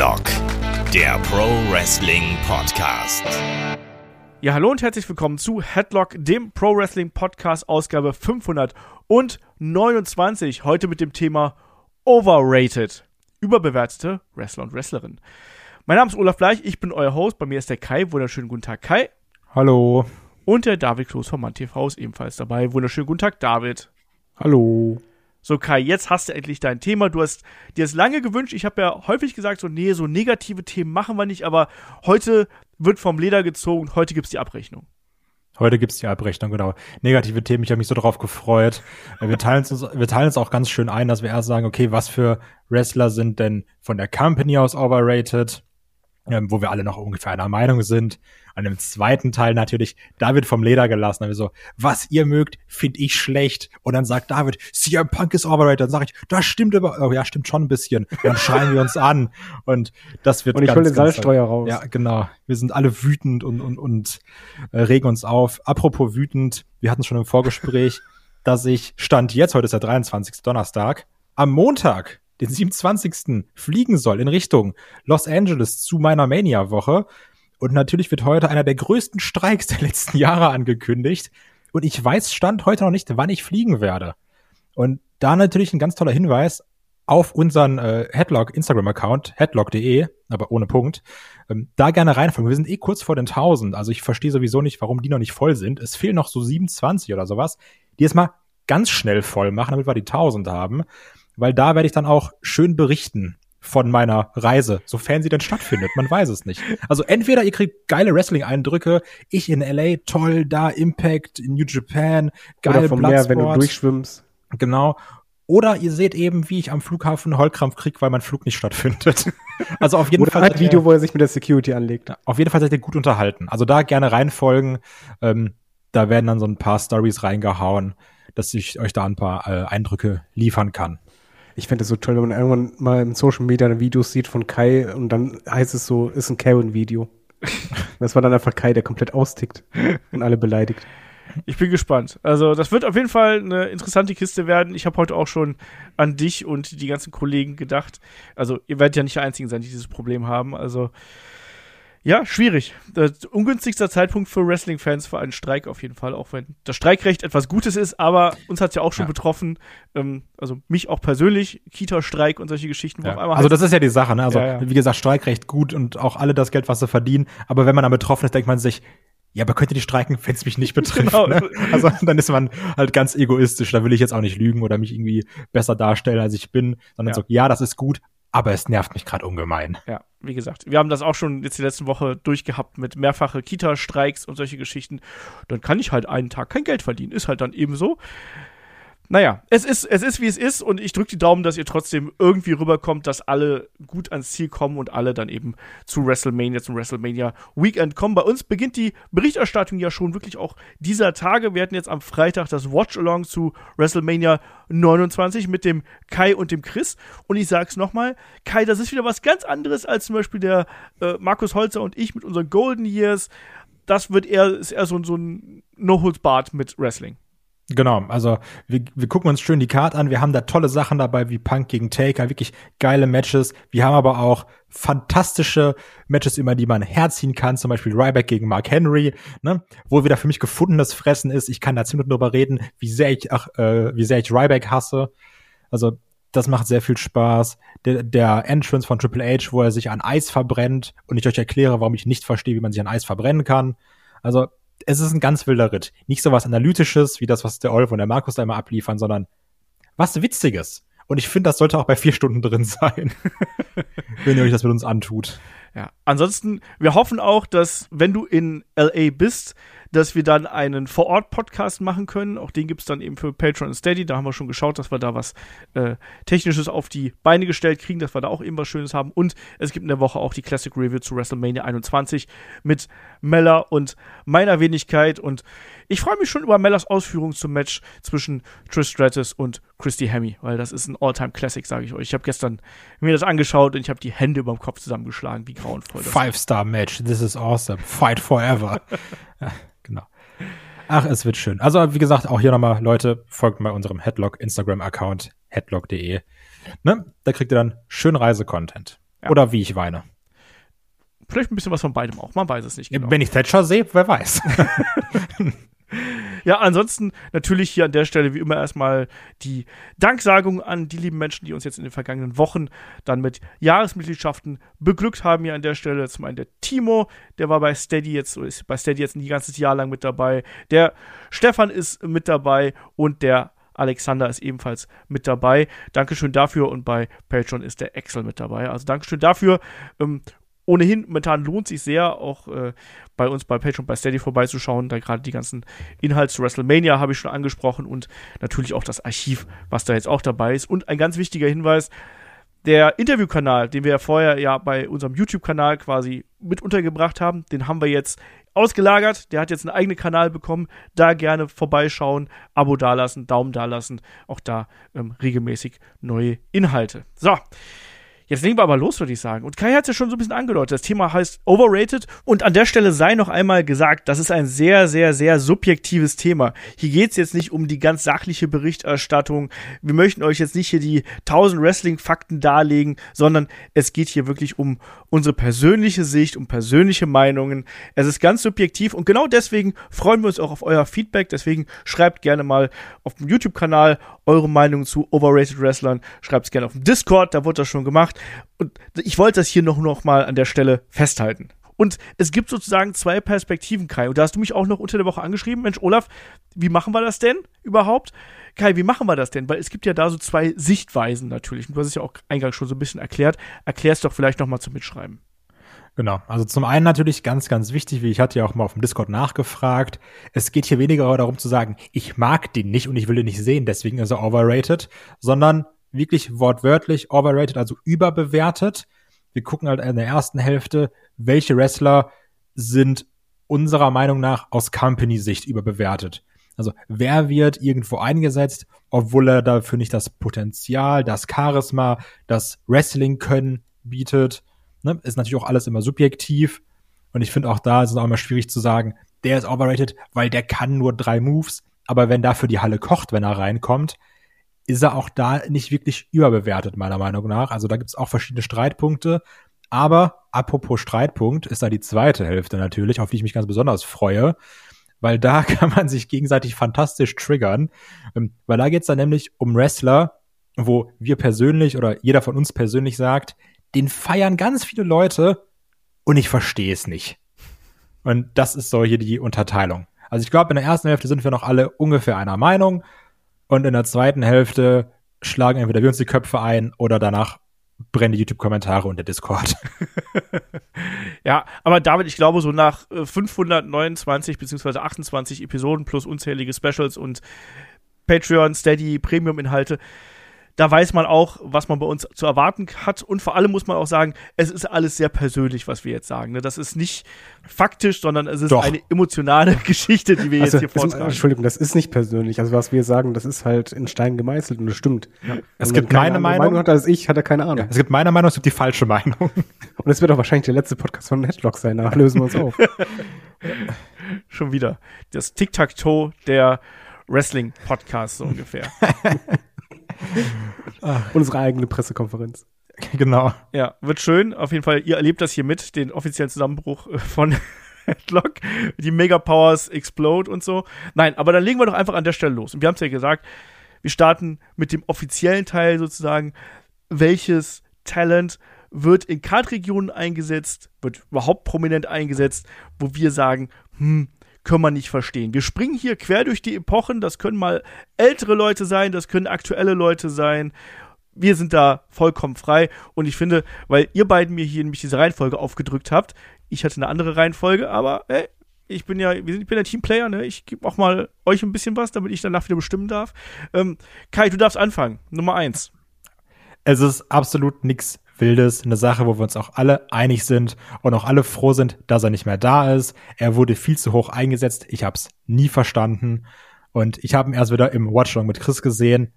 Headlock, der Pro Wrestling Podcast. Ja, hallo und herzlich willkommen zu Headlock, dem Pro Wrestling Podcast, Ausgabe 529. Heute mit dem Thema Overrated. Überbewertete Wrestler und Wrestlerinnen. Mein Name ist Olaf Bleich, ich bin euer Host. Bei mir ist der Kai. Wunderschönen guten Tag, Kai. Hallo. Und der David Kloß von MannTV ist ebenfalls dabei. Wunderschönen guten Tag, David. Hallo. So, Kai, jetzt hast du endlich dein Thema. Du hast dir es lange gewünscht. Ich habe ja häufig gesagt, so, nee, so negative Themen machen wir nicht, aber heute wird vom Leder gezogen heute gibt's die Abrechnung. Heute gibt's die Abrechnung, genau. Negative Themen, ich habe mich so darauf gefreut. Äh, wir teilen, uns, wir teilen uns auch ganz schön ein, dass wir erst sagen, okay, was für Wrestler sind denn von der Company aus overrated? Ähm, wo wir alle noch ungefähr einer Meinung sind. An dem zweiten Teil natürlich David vom Leder gelassen. Dann so, was ihr mögt, finde ich schlecht. Und dann sagt David, CM Punk ist overrated. Dann sage ich, das stimmt aber, oh ja, stimmt schon ein bisschen. Dann schreien wir uns an. Und das wird Und ich ganz, hol den Salzstreuer raus. Ja, genau. Wir sind alle wütend und, und, und äh, regen uns auf. Apropos wütend, wir hatten schon im Vorgespräch, dass ich Stand jetzt, heute ist der 23. Donnerstag, am Montag, den 27. fliegen soll in Richtung Los Angeles zu meiner Mania-Woche. Und natürlich wird heute einer der größten Streiks der letzten Jahre angekündigt. Und ich weiß Stand heute noch nicht, wann ich fliegen werde. Und da natürlich ein ganz toller Hinweis auf unseren äh, Headlock Instagram-Account, headlock.de, aber ohne Punkt. Ähm, da gerne reinfolgen. Wir sind eh kurz vor den 1000. Also ich verstehe sowieso nicht, warum die noch nicht voll sind. Es fehlen noch so 27 oder sowas. Die jetzt mal ganz schnell voll machen, damit wir die 1000 haben. Weil da werde ich dann auch schön berichten von meiner Reise, sofern sie denn stattfindet. Man weiß es nicht. Also entweder ihr kriegt geile Wrestling-Eindrücke, ich in LA, toll, da Impact, in New Japan, geil Oder vom Meer, wenn du durchschwimmst. Genau. Oder ihr seht eben, wie ich am Flughafen Heulkrampf krieg, weil mein Flug nicht stattfindet. Also auf jeden Oder Fall ein Video, ihr, wo er sich mit der Security anlegt. auf jeden Fall seid ihr gut unterhalten. Also da gerne reinfolgen. Ähm, da werden dann so ein paar Stories reingehauen, dass ich euch da ein paar äh, Eindrücke liefern kann. Ich fände es so toll, wenn man irgendwann mal in Social Media Videos sieht von Kai und dann heißt es so, ist ein Karen-Video. Das war dann einfach Kai, der komplett austickt und alle beleidigt. Ich bin gespannt. Also, das wird auf jeden Fall eine interessante Kiste werden. Ich habe heute auch schon an dich und die ganzen Kollegen gedacht. Also, ihr werdet ja nicht die Einzigen sein, die dieses Problem haben. Also, ja, schwierig. Das ungünstigster Zeitpunkt für Wrestling-Fans für einen Streik auf jeden Fall, auch wenn das Streikrecht etwas Gutes ist, aber uns hat es ja auch schon Ja. betroffen. Ähm, also, mich auch persönlich, Kita-Streik und solche Geschichten. einmal Also heißt- das ist ja die Sache, ne? Also Ja, ja. wie gesagt, Streikrecht gut und auch alle das Geld, was sie verdienen. Aber wenn man dann betroffen ist, denkt man sich, ja, aber könnt ihr die streiken, wenn es mich nicht betrifft. Genau. Ne? Also dann ist man halt ganz egoistisch. Da will ich jetzt auch nicht lügen oder mich irgendwie besser darstellen, als ich bin, sondern Ja. so, ja, das ist gut, aber es nervt mich gerade ungemein. Ja, wie gesagt, wir haben das auch schon jetzt die letzten Woche durchgehabt mit mehrfache Kita-Streiks und solche Geschichten. Dann kann ich halt einen Tag kein Geld verdienen. Ist halt dann eben so. Naja, es ist, es ist, wie es ist und ich drücke die Daumen, dass ihr trotzdem irgendwie rüberkommt, dass alle gut ans Ziel kommen und alle dann eben zu WrestleMania, zum WrestleMania Weekend kommen. Bei uns beginnt die Berichterstattung ja schon wirklich auch dieser Tage. Wir hatten jetzt am Freitag das Watch-Along zu WrestleMania 29 mit dem Kai und dem Chris. Und ich sag's nochmal, Kai, das ist wieder was ganz anderes als zum Beispiel der äh, Markus Holzer und ich mit unseren Golden Years. Das wird eher, ist eher so, so ein No-Holds-Bart mit Wrestling. Genau, also wir, wir gucken uns schön die Card an. Wir haben da tolle Sachen dabei, wie Punk gegen Taker, wirklich geile Matches. Wir haben aber auch fantastische Matches, über die man herziehen kann, zum Beispiel Ryback gegen Mark Henry, ne? wo wieder für mich gefundenes Fressen ist. Ich kann da Minuten drüber reden, wie sehr ich, ach, äh, wie sehr ich Ryback hasse. Also das macht sehr viel Spaß. Der, der Entrance von Triple H, wo er sich an Eis verbrennt und ich euch erkläre, warum ich nicht verstehe, wie man sich an Eis verbrennen kann. Also es ist ein ganz wilder Ritt. Nicht so was Analytisches, wie das, was der Olf und der Markus da immer abliefern, sondern was Witziges. Und ich finde, das sollte auch bei vier Stunden drin sein, wenn ihr euch das mit uns antut. Ja, ansonsten, wir hoffen auch, dass, wenn du in LA bist, dass wir dann einen Vor-Ort-Podcast machen können. Auch den gibt's dann eben für Patreon und Steady. Da haben wir schon geschaut, dass wir da was äh, Technisches auf die Beine gestellt kriegen, dass wir da auch eben was Schönes haben. Und es gibt in der Woche auch die Classic Review zu WrestleMania 21 mit Mella und meiner Wenigkeit. Und ich freue mich schon über Mellas Ausführungen zum Match zwischen Trish Stratus und Christy Hemme, weil das ist ein All-Time-Classic, sage ich euch. Ich habe gestern mir das angeschaut und ich habe die Hände über dem Kopf zusammengeschlagen, wie grauenvoll das Five-Star-Match, this is awesome. Fight forever. ja, genau. Ach, es wird schön. Also, wie gesagt, auch hier nochmal, Leute, folgt mal unserem Headlock Instagram-Account, headlock.de. Ne? Da kriegt ihr dann schön Reisecontent. Ja. Oder wie ich weine. Vielleicht ein bisschen was von beidem auch, man weiß es nicht genau. Wenn ich Thatcher sehe, wer weiß. Ja, ansonsten natürlich hier an der Stelle wie immer erstmal die Danksagung an die lieben Menschen, die uns jetzt in den vergangenen Wochen dann mit Jahresmitgliedschaften beglückt haben hier an der Stelle. Zum einen der Timo, der war bei Steady jetzt, ist bei Steady jetzt ein ganzes Jahr lang mit dabei. Der Stefan ist mit dabei und der Alexander ist ebenfalls mit dabei. Dankeschön dafür und bei Patreon ist der Excel mit dabei. Also Dankeschön dafür. Ähm, ohnehin, momentan lohnt sich sehr, auch äh, bei uns bei Patreon, bei Steady vorbeizuschauen, da gerade die ganzen Inhalte zu WrestleMania habe ich schon angesprochen und natürlich auch das Archiv, was da jetzt auch dabei ist. Und ein ganz wichtiger Hinweis, der Interviewkanal, den wir ja vorher ja bei unserem YouTube-Kanal quasi mit untergebracht haben, den haben wir jetzt ausgelagert. Der hat jetzt einen eigenen Kanal bekommen. Da gerne vorbeischauen, Abo dalassen, Daumen dalassen. Auch da ähm, regelmäßig neue Inhalte. So. Jetzt legen wir aber los, würde ich sagen. Und Kai hat es ja schon so ein bisschen angedeutet. Das Thema heißt Overrated. Und an der Stelle sei noch einmal gesagt, das ist ein sehr, sehr, sehr subjektives Thema. Hier geht es jetzt nicht um die ganz sachliche Berichterstattung. Wir möchten euch jetzt nicht hier die 1000 Wrestling-Fakten darlegen, sondern es geht hier wirklich um unsere persönliche Sicht, um persönliche Meinungen. Es ist ganz subjektiv und genau deswegen freuen wir uns auch auf euer Feedback. Deswegen schreibt gerne mal auf dem YouTube-Kanal eure Meinung zu Overrated Wrestlern. Schreibt es gerne auf dem Discord, da wurde das schon gemacht. Und ich wollte das hier noch, noch mal an der Stelle festhalten. Und es gibt sozusagen zwei Perspektiven, Kai. Und da hast du mich auch noch unter der Woche angeschrieben. Mensch, Olaf, wie machen wir das denn überhaupt? Kai, wie machen wir das denn? Weil es gibt ja da so zwei Sichtweisen natürlich. Und du hast es ja auch eingangs schon so ein bisschen erklärt. Erklär es doch vielleicht noch mal zum Mitschreiben. Genau. Also zum einen natürlich ganz, ganz wichtig, wie ich hatte ja auch mal auf dem Discord nachgefragt. Es geht hier weniger darum zu sagen, ich mag den nicht und ich will den nicht sehen, deswegen ist er overrated, sondern wirklich wortwörtlich overrated, also überbewertet. Wir gucken halt in der ersten Hälfte, welche Wrestler sind unserer Meinung nach aus Company-Sicht überbewertet. Also wer wird irgendwo eingesetzt, obwohl er dafür nicht das Potenzial, das Charisma, das Wrestling können bietet. Ne? Ist natürlich auch alles immer subjektiv. Und ich finde auch da ist es auch immer schwierig zu sagen, der ist overrated, weil der kann nur drei Moves. Aber wenn dafür die Halle kocht, wenn er reinkommt, ist er auch da nicht wirklich überbewertet, meiner Meinung nach. Also da gibt es auch verschiedene Streitpunkte. Aber apropos Streitpunkt ist da die zweite Hälfte natürlich, auf die ich mich ganz besonders freue, weil da kann man sich gegenseitig fantastisch triggern, ähm, weil da geht es dann nämlich um Wrestler, wo wir persönlich oder jeder von uns persönlich sagt, den feiern ganz viele Leute und ich verstehe es nicht. Und das ist so hier die Unterteilung. Also ich glaube, in der ersten Hälfte sind wir noch alle ungefähr einer Meinung und in der zweiten Hälfte schlagen entweder wir uns die Köpfe ein oder danach brennen die YouTube-Kommentare und der Discord. ja, aber David, ich glaube, so nach 529 bzw. 28 Episoden plus unzählige Specials und Patreon, Steady, Premium-Inhalte, da weiß man auch, was man bei uns zu erwarten hat. Und vor allem muss man auch sagen, es ist alles sehr persönlich, was wir jetzt sagen. Ne? Das ist nicht faktisch, sondern es ist Doch. eine emotionale Geschichte, die wir Also, jetzt hier das, vortragen. Entschuldigung, das ist nicht persönlich. Also was wir sagen, das ist halt in Stein gemeißelt und das stimmt. Es Und gibt meine andere Meinung. hat als ich, hat er keine Ahnung. Es gibt meine Meinung, es gibt die falsche Meinung. Und es wird auch wahrscheinlich der letzte Podcast von Netlock sein. Da lösen wir uns auf. Schon wieder. Das Tic-Tac-Toe der Wrestling-Podcast, so ungefähr. Unsere eigene Pressekonferenz. genau. Ja, wird schön. Auf jeden Fall, ihr erlebt das hier mit, den offiziellen Zusammenbruch äh, von Headlock. Die Mega-Powers explode und so. Nein, aber dann legen wir doch einfach an der Stelle los. Und wir haben es ja gesagt, wir starten mit dem offiziellen Teil sozusagen. Welches Talent wird in Kartregionen eingesetzt, wird überhaupt prominent eingesetzt, wo wir sagen, hm, können wir nicht verstehen. Wir springen hier quer durch die Epochen, das können mal ältere Leute sein, das können aktuelle Leute sein. Wir sind da vollkommen frei und ich finde, weil ihr beiden mir hier nämlich diese Reihenfolge aufgedrückt habt, ich hatte eine andere Reihenfolge, aber ey, ich bin ja, ich bin der Teamplayer, ne? Ich gebe auch mal euch ein bisschen was, damit ich danach wieder bestimmen darf. Ähm, Kai, du darfst anfangen. Nummer eins. Es ist absolut nichts Wildes, eine Sache, wo wir uns auch alle einig sind und auch alle froh sind, dass er nicht mehr da ist. Er wurde viel zu hoch eingesetzt. Ich habe es nie verstanden. Und ich habe ihn erst wieder im Watchdog mit Chris gesehen.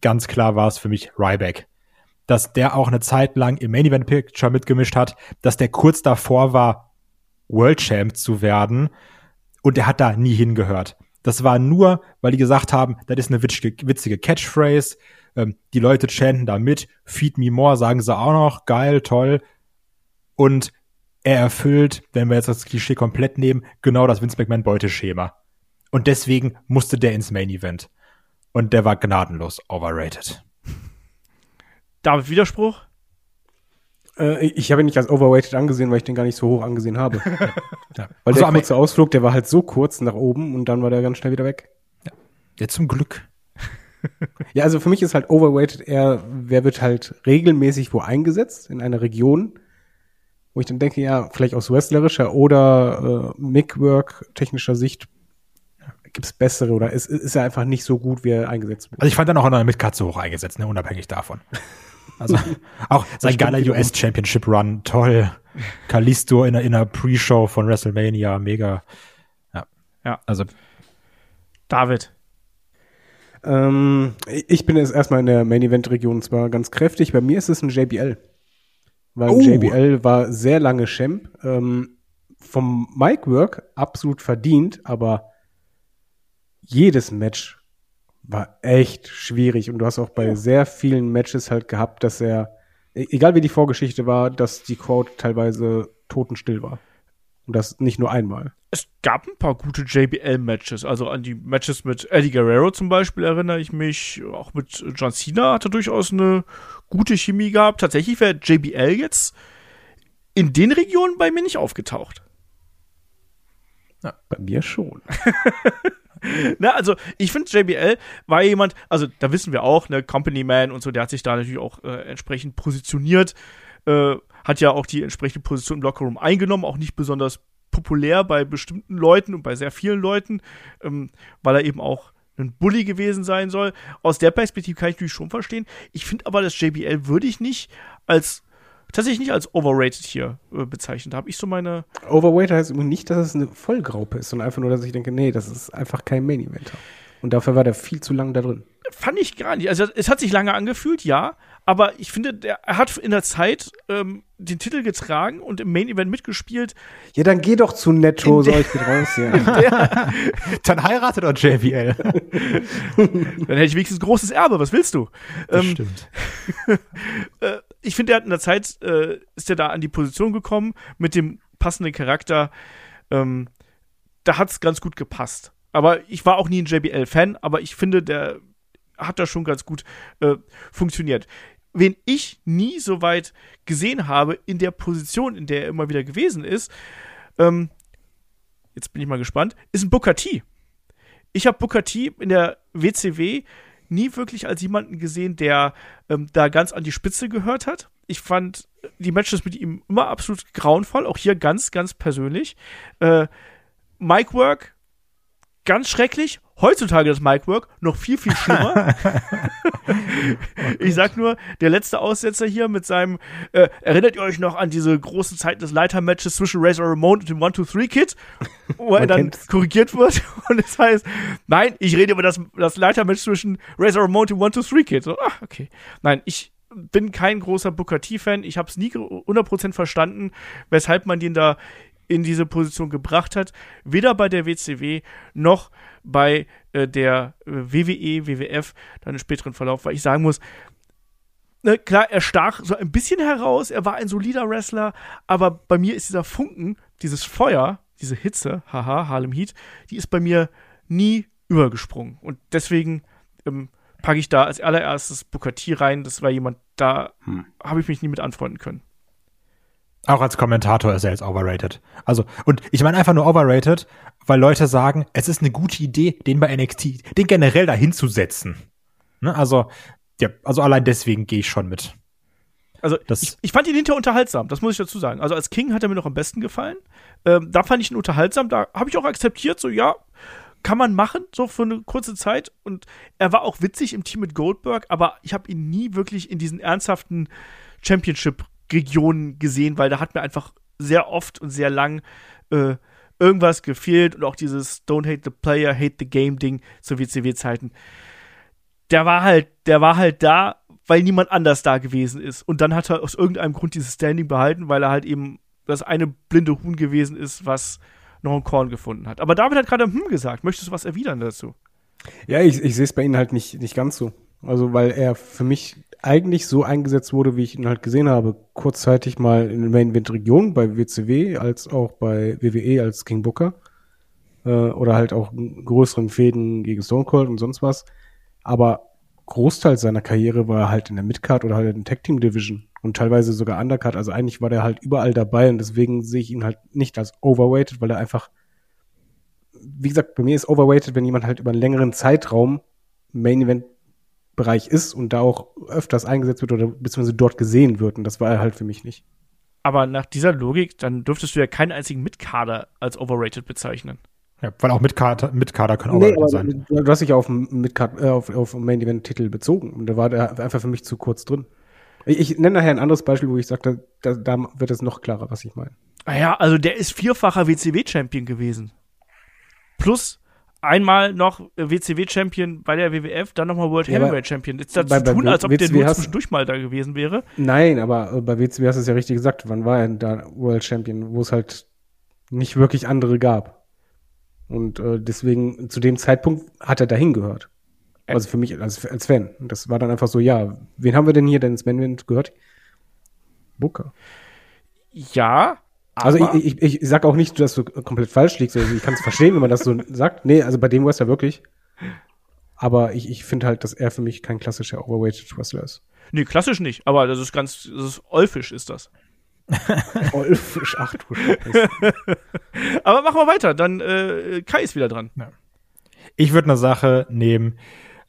Ganz klar war es für mich Ryback. Dass der auch eine Zeit lang im Main Event Picture mitgemischt hat, dass der kurz davor war, World Champ zu werden. Und er hat da nie hingehört. Das war nur, weil die gesagt haben, das ist eine witzige, witzige Catchphrase. Ähm, die Leute chanten da mit, Feed Me More, sagen sie auch noch, geil, toll. Und er erfüllt, wenn wir jetzt das Klischee komplett nehmen, genau das Vince McMahon Beuteschema. Und deswegen musste der ins Main Event. Und der war gnadenlos overrated. David, Widerspruch? Äh, ich habe ihn nicht als overweighted angesehen, weil ich den gar nicht so hoch angesehen habe. Ja. Weil Also der kurze Ausflug, der war halt so kurz nach oben und dann war der ganz schnell wieder weg. ja, zum Glück. Ja, also für mich ist halt overweighted eher, wer wird halt regelmäßig wo eingesetzt in einer Region, wo ich dann denke, ja, vielleicht aus wrestlerischer oder äh, Mic-Work technischer Sicht gibt's bessere oder es ist ja einfach nicht so gut, wie er eingesetzt wird. Also ich fand dann auch noch mit Katze hoch eingesetzt, ne, unabhängig davon. Also auch sein geiler. US Championship Run, toll. Kalisto in, der- in einer Pre-Show von WrestleMania, mega. Ja. Ja. Also David. Ähm, ich bin jetzt erstmal in der Main-Event-Region zwar ganz kräftig, bei mir ist es ein JBL. Weil Oh. JBL war sehr lange Champ. Ähm, vom Mic-Work absolut verdient, aber jedes Match war echt schwierig. Und du hast auch bei sehr vielen Matches halt gehabt, dass er, e- egal wie die Vorgeschichte war, dass die Crowd teilweise totenstill war. Und das nicht nur einmal. Es gab ein paar gute JBL-Matches. Also an die Matches mit Eddie Guerrero zum Beispiel erinnere ich mich. Auch mit John Cena hatte durchaus eine gute Chemie gehabt. Tatsächlich wäre JBL jetzt in den Regionen bei mir nicht aufgetaucht. Bei mir schon. Ne, also ich finde, JBL war jemand, also da wissen wir auch, ne, Company Man und so, der hat sich da natürlich auch äh, entsprechend positioniert, äh, hat ja auch die entsprechende Position im Lockerroom eingenommen, auch nicht besonders populär bei bestimmten Leuten und bei sehr vielen Leuten, ähm, weil er eben auch ein Bully gewesen sein soll. Aus der Perspektive kann ich natürlich schon verstehen. Ich finde aber, das JBL würde ich nicht als tatsächlich nicht als overrated hier äh, bezeichnen. Da habe ich so meine Overweight heißt übrigens nicht, dass es eine Vollgraupe ist, sondern einfach nur, dass ich denke, nee, das ist einfach kein Main Eventer. Und dafür war der viel zu lang da drin. Fand ich gar nicht. Also es hat sich lange angefühlt, ja. Aber ich finde, der, er hat in der Zeit ähm, den Titel getragen und im Main Event mitgespielt. Ja, dann geh doch zu Netto, In so der- ich bin raus, ja. dann heiratet doch JBL. Dann hätte ich wenigstens ein großes Erbe. Was willst du? Das Ähm, stimmt. äh, ich finde, er hat in der Zeit, äh, ist er da an die Position gekommen mit dem passenden Charakter. Ähm, da hat es ganz gut gepasst. Aber ich war auch nie ein JBL-Fan, aber ich finde, der hat da schon ganz gut äh, funktioniert. Wen ich nie so weit gesehen habe in der Position, in der er immer wieder gewesen ist, ähm, jetzt bin ich mal gespannt, ist ein Booker T. Ich habe Booker T in der WCW nie wirklich als jemanden gesehen, der ähm, da ganz an die Spitze gehört hat. Ich fand die Matches mit ihm immer absolut grauenvoll, auch hier ganz, ganz persönlich. Äh, Mic Work, ganz schrecklich. Heutzutage das Mic Work noch viel, viel schlimmer. ich sag nur, der letzte Aussetzer hier mit seinem, äh, erinnert ihr euch noch an diese großen Zeiten des Leitermatches zwischen Razor Ramon und dem 1-2-3-Kid, wo er dann kennt's. korrigiert wird und es heißt, nein, ich rede über das, das Leitermatch zwischen Razor Ramon und dem 1-2-3-Kid. So, ach, okay. Nein, ich bin kein großer Booker T-Fan. Ich habe es nie ge- 100% verstanden, weshalb man den da in diese Position gebracht hat. Weder bei der WCW noch bei äh, der äh, WWE, WWF, dann im späteren Verlauf, weil ich sagen muss, ne, klar, er stach so ein bisschen heraus, er war ein solider Wrestler, aber bei mir ist dieser Funken, dieses Feuer, diese Hitze, haha, Harlem Heat, die ist bei mir nie übergesprungen. Und deswegen ähm, packe ich da als allererstes Booker T rein. Das war jemand, da Hm. habe ich mich nie mit anfreunden können. Auch als Kommentator ist er jetzt overrated. Also, und ich meine einfach nur overrated, weil Leute sagen, es ist eine gute Idee, den bei NXT, den generell dahin zu setzen. Ne? Also, ja, also allein deswegen gehe ich schon mit. Also Das- ich, ich fand ihn hinterher unterhaltsam, das muss ich dazu sagen. Also als King hat er mir noch am besten gefallen. Ähm, da fand ich ihn unterhaltsam, da habe ich auch akzeptiert, so ja, kann man machen, so für eine kurze Zeit. Und er war auch witzig im Team mit Goldberg, aber ich habe ihn nie wirklich in diesen ernsthaften Championship-Regionen gesehen, weil da hat mir einfach sehr oft und sehr lang äh, irgendwas gefehlt und auch dieses Don't hate the player, hate the game Ding zu WCW-Zeiten. Der war halt, der war halt da, weil niemand anders da gewesen ist. Und dann hat er aus irgendeinem Grund dieses Standing behalten, weil er halt eben das eine blinde Huhn gewesen ist, was noch ein Korn gefunden hat. Aber David hat gerade hm gesagt. Möchtest du was erwidern dazu? Ja, ich, ich sehe es bei Ihnen halt nicht, nicht ganz so. Also, weil er für mich eigentlich so eingesetzt wurde, wie ich ihn halt gesehen habe. Kurzzeitig mal in der Main Event Region bei WCW, als auch bei WWE als King Booker. Äh, oder halt auch in größeren Fäden gegen Stone Cold und sonst was. Aber Großteil seiner Karriere war er halt in der Midcard oder halt in der Tag Team Division und teilweise sogar Undercard. Also eigentlich war der halt überall dabei und deswegen sehe ich ihn halt nicht als overweighted, weil er einfach, wie gesagt, bei mir ist overweighted, wenn jemand halt über einen längeren Zeitraum Main Event Bereich ist und da auch öfters eingesetzt wird oder beziehungsweise dort gesehen wird. Und das war er halt für mich nicht. Aber nach dieser Logik, dann dürftest du ja keinen einzigen Mitkader als overrated bezeichnen. Ja, weil auch Mitkader, Mitkader können Nee, overrated sein. du hast dich auf einen Midcard, äh, auf, auf Main Event Titel bezogen und da war der einfach für mich zu kurz drin. Ich, ich nenne nachher ein anderes Beispiel, wo ich sage, da, da, da wird es noch klarer, was ich meine. Naja, also der ist vierfacher WCW-Champion gewesen. Plus einmal noch WCW-Champion bei der WWF, dann nochmal World Ja, aber Heavyweight Champion. Ist dazu bei- bei tun, als ob der WCW nur hast- zwischendurch mal da gewesen wäre. Nein, aber äh, bei WCW hast du es ja richtig gesagt. Wann war er da World Champion, wo es halt nicht wirklich andere gab? Und äh, deswegen, zu dem Zeitpunkt hat er dahin gehört. Also für mich als, als Fan. Und das war dann einfach so, ja, wen haben wir denn hier denn ins Event gehört? Booker. Ja, Also ich, ich, ich sag auch nicht, dass du komplett falsch liegst. Also ich kann es verstehen, wenn man das so sagt. Nee, also bei dem Wrestler wirklich. Aber ich, ich finde halt, dass er für mich kein klassischer Overweighted Wrestler ist. Nee, klassisch nicht, aber das ist ganz, das ist olfisch ist das. Olfisch, ach du Scheiße. Aber machen wir weiter, dann äh, Kai ist wieder dran. Ich würde eine Sache nehmen,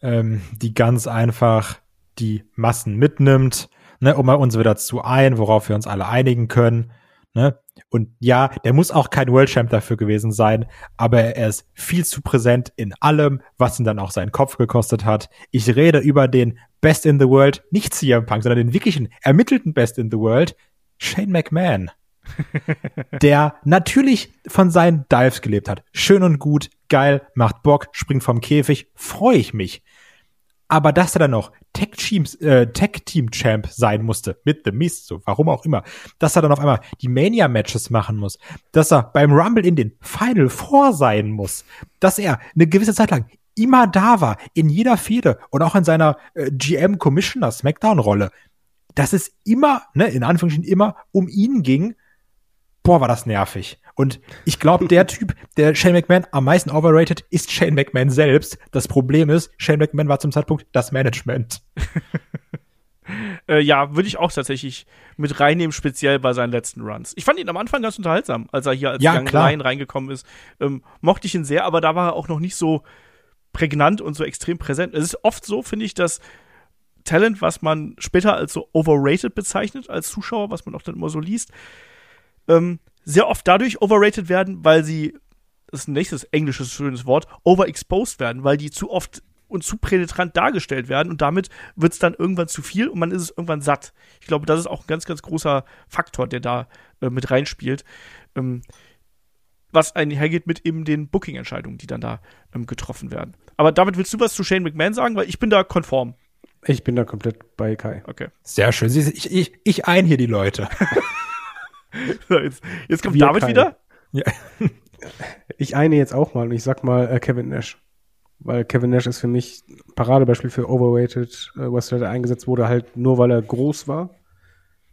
ähm, die ganz einfach die Massen mitnimmt, ne, um mal uns wieder zu ein, worauf wir uns alle einigen können. Ne? Und ja, der muss auch kein World Champ dafür gewesen sein, aber er ist viel zu präsent in allem, was ihn dann auch seinen Kopf gekostet hat. Ich rede über den Best in the World, nicht CM Punk, sondern den wirklichen ermittelten Best in the World, Shane McMahon der natürlich von seinen Dives gelebt hat. Schön und gut, geil, macht Bock, springt vom Käfig, freue ich mich. Aber dass er dann noch Tech Teams, äh, Tech sein musste mit The Mist, so warum auch immer, dass er dann auf einmal die Mania Matches machen muss, dass er beim Rumble in den Final Four sein muss, dass er eine gewisse Zeit lang immer da war in jeder Fehde und auch in seiner äh, GM Commissioner Smackdown Rolle, dass es immer, ne, in Anführungsstrichen immer um ihn ging, boah, war das nervig. Und ich glaube, der Typ, der Shane McMahon am meisten overrated, ist Shane McMahon selbst. Das Problem ist, Shane McMahon war zum Zeitpunkt das Management. Äh, ja, würde ich auch tatsächlich mit reinnehmen, speziell bei seinen letzten Runs. Ich fand ihn am Anfang ganz unterhaltsam, als er hier als Ja, Young klar. Lion reingekommen ist. Ähm, mochte ich ihn sehr, aber da war er auch noch nicht so prägnant und so extrem präsent. Es ist oft so, finde ich, dass Talent, was man später als so overrated bezeichnet, als Zuschauer, was man auch dann immer so liest, ähm, sehr oft dadurch overrated werden, weil sie, das ist ein nächstes englisches schönes Wort, overexposed werden, weil die zu oft und zu penetrant dargestellt werden und damit wird es dann irgendwann zu viel und man ist es irgendwann satt. Ich glaube, das ist auch ein ganz, ganz großer Faktor, der da äh, mit reinspielt. Ähm, was einhergeht mit eben den Booking-Entscheidungen, die dann da ähm, getroffen werden. Aber damit willst du was zu Shane McMahon sagen? Weil ich bin da konform. Ich bin da komplett bei Kai. Okay. Sehr schön. Sie- Ich, ich, ich ein hier die Leute. So, jetzt, jetzt kommt Wir David Kai. wieder. Ja. Ich eine jetzt auch mal und ich sag mal äh, Kevin Nash. Weil Kevin Nash ist für mich ein Paradebeispiel für overweighted äh, Wrestler, der eingesetzt wurde, halt nur weil er groß war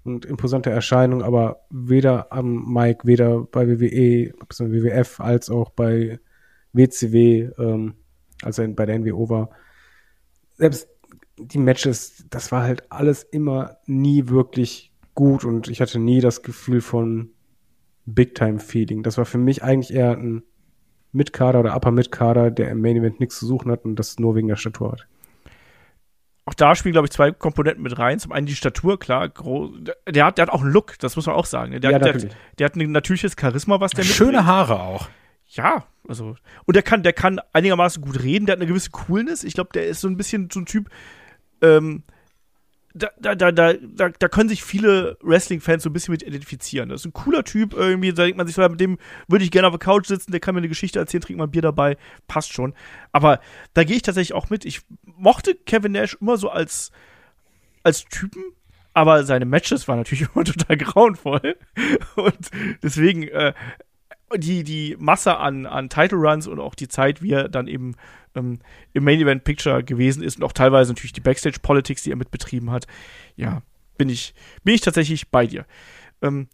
und imposante Erscheinung, aber weder am Mike, weder bei WWE, bzw. WWF, als auch bei WCW, ähm, als er bei der NWO war. Selbst die Matches, das war halt alles immer nie wirklich gut und ich hatte nie das Gefühl von Big-Time-Feeling. Das war für mich eigentlich eher ein Mid-Kader oder Upper-Mid-Kader, der im Main-Event nichts zu suchen hat und das nur wegen der Statur hat. Auch da spielen, glaube ich, zwei Komponenten mit rein. Zum einen die Statur, klar. Der, hat, der hat auch einen Look, das muss man auch sagen. ne? Der, Ja, hat, der, hat, der hat ein natürliches Charisma, was der Schöne mitbringt. Haare auch. Ja, also. Und der kann, der kann einigermaßen gut reden, der hat eine gewisse Coolness. Ich glaube, der ist so ein bisschen so ein Typ, ähm, da, da, da, da, da, können sich viele Wrestling-Fans so ein bisschen mit identifizieren. Das ist ein cooler Typ, irgendwie, da denkt man sich so, mit dem würde ich gerne auf der Couch sitzen, der kann mir eine Geschichte erzählen, trinkt mal ein Bier dabei, passt schon. Aber da gehe ich tatsächlich auch mit. Ich mochte Kevin Nash immer so als, als Typen, aber seine Matches waren natürlich immer total grauenvoll. Und deswegen, äh, die, die Masse an, an Title Runs und auch die Zeit, wie er dann eben ähm, im Main Event Picture gewesen ist und auch teilweise natürlich die Backstage Politics, die er mitbetrieben hat. Ja, bin ich, bin ich tatsächlich bei dir. Ähm,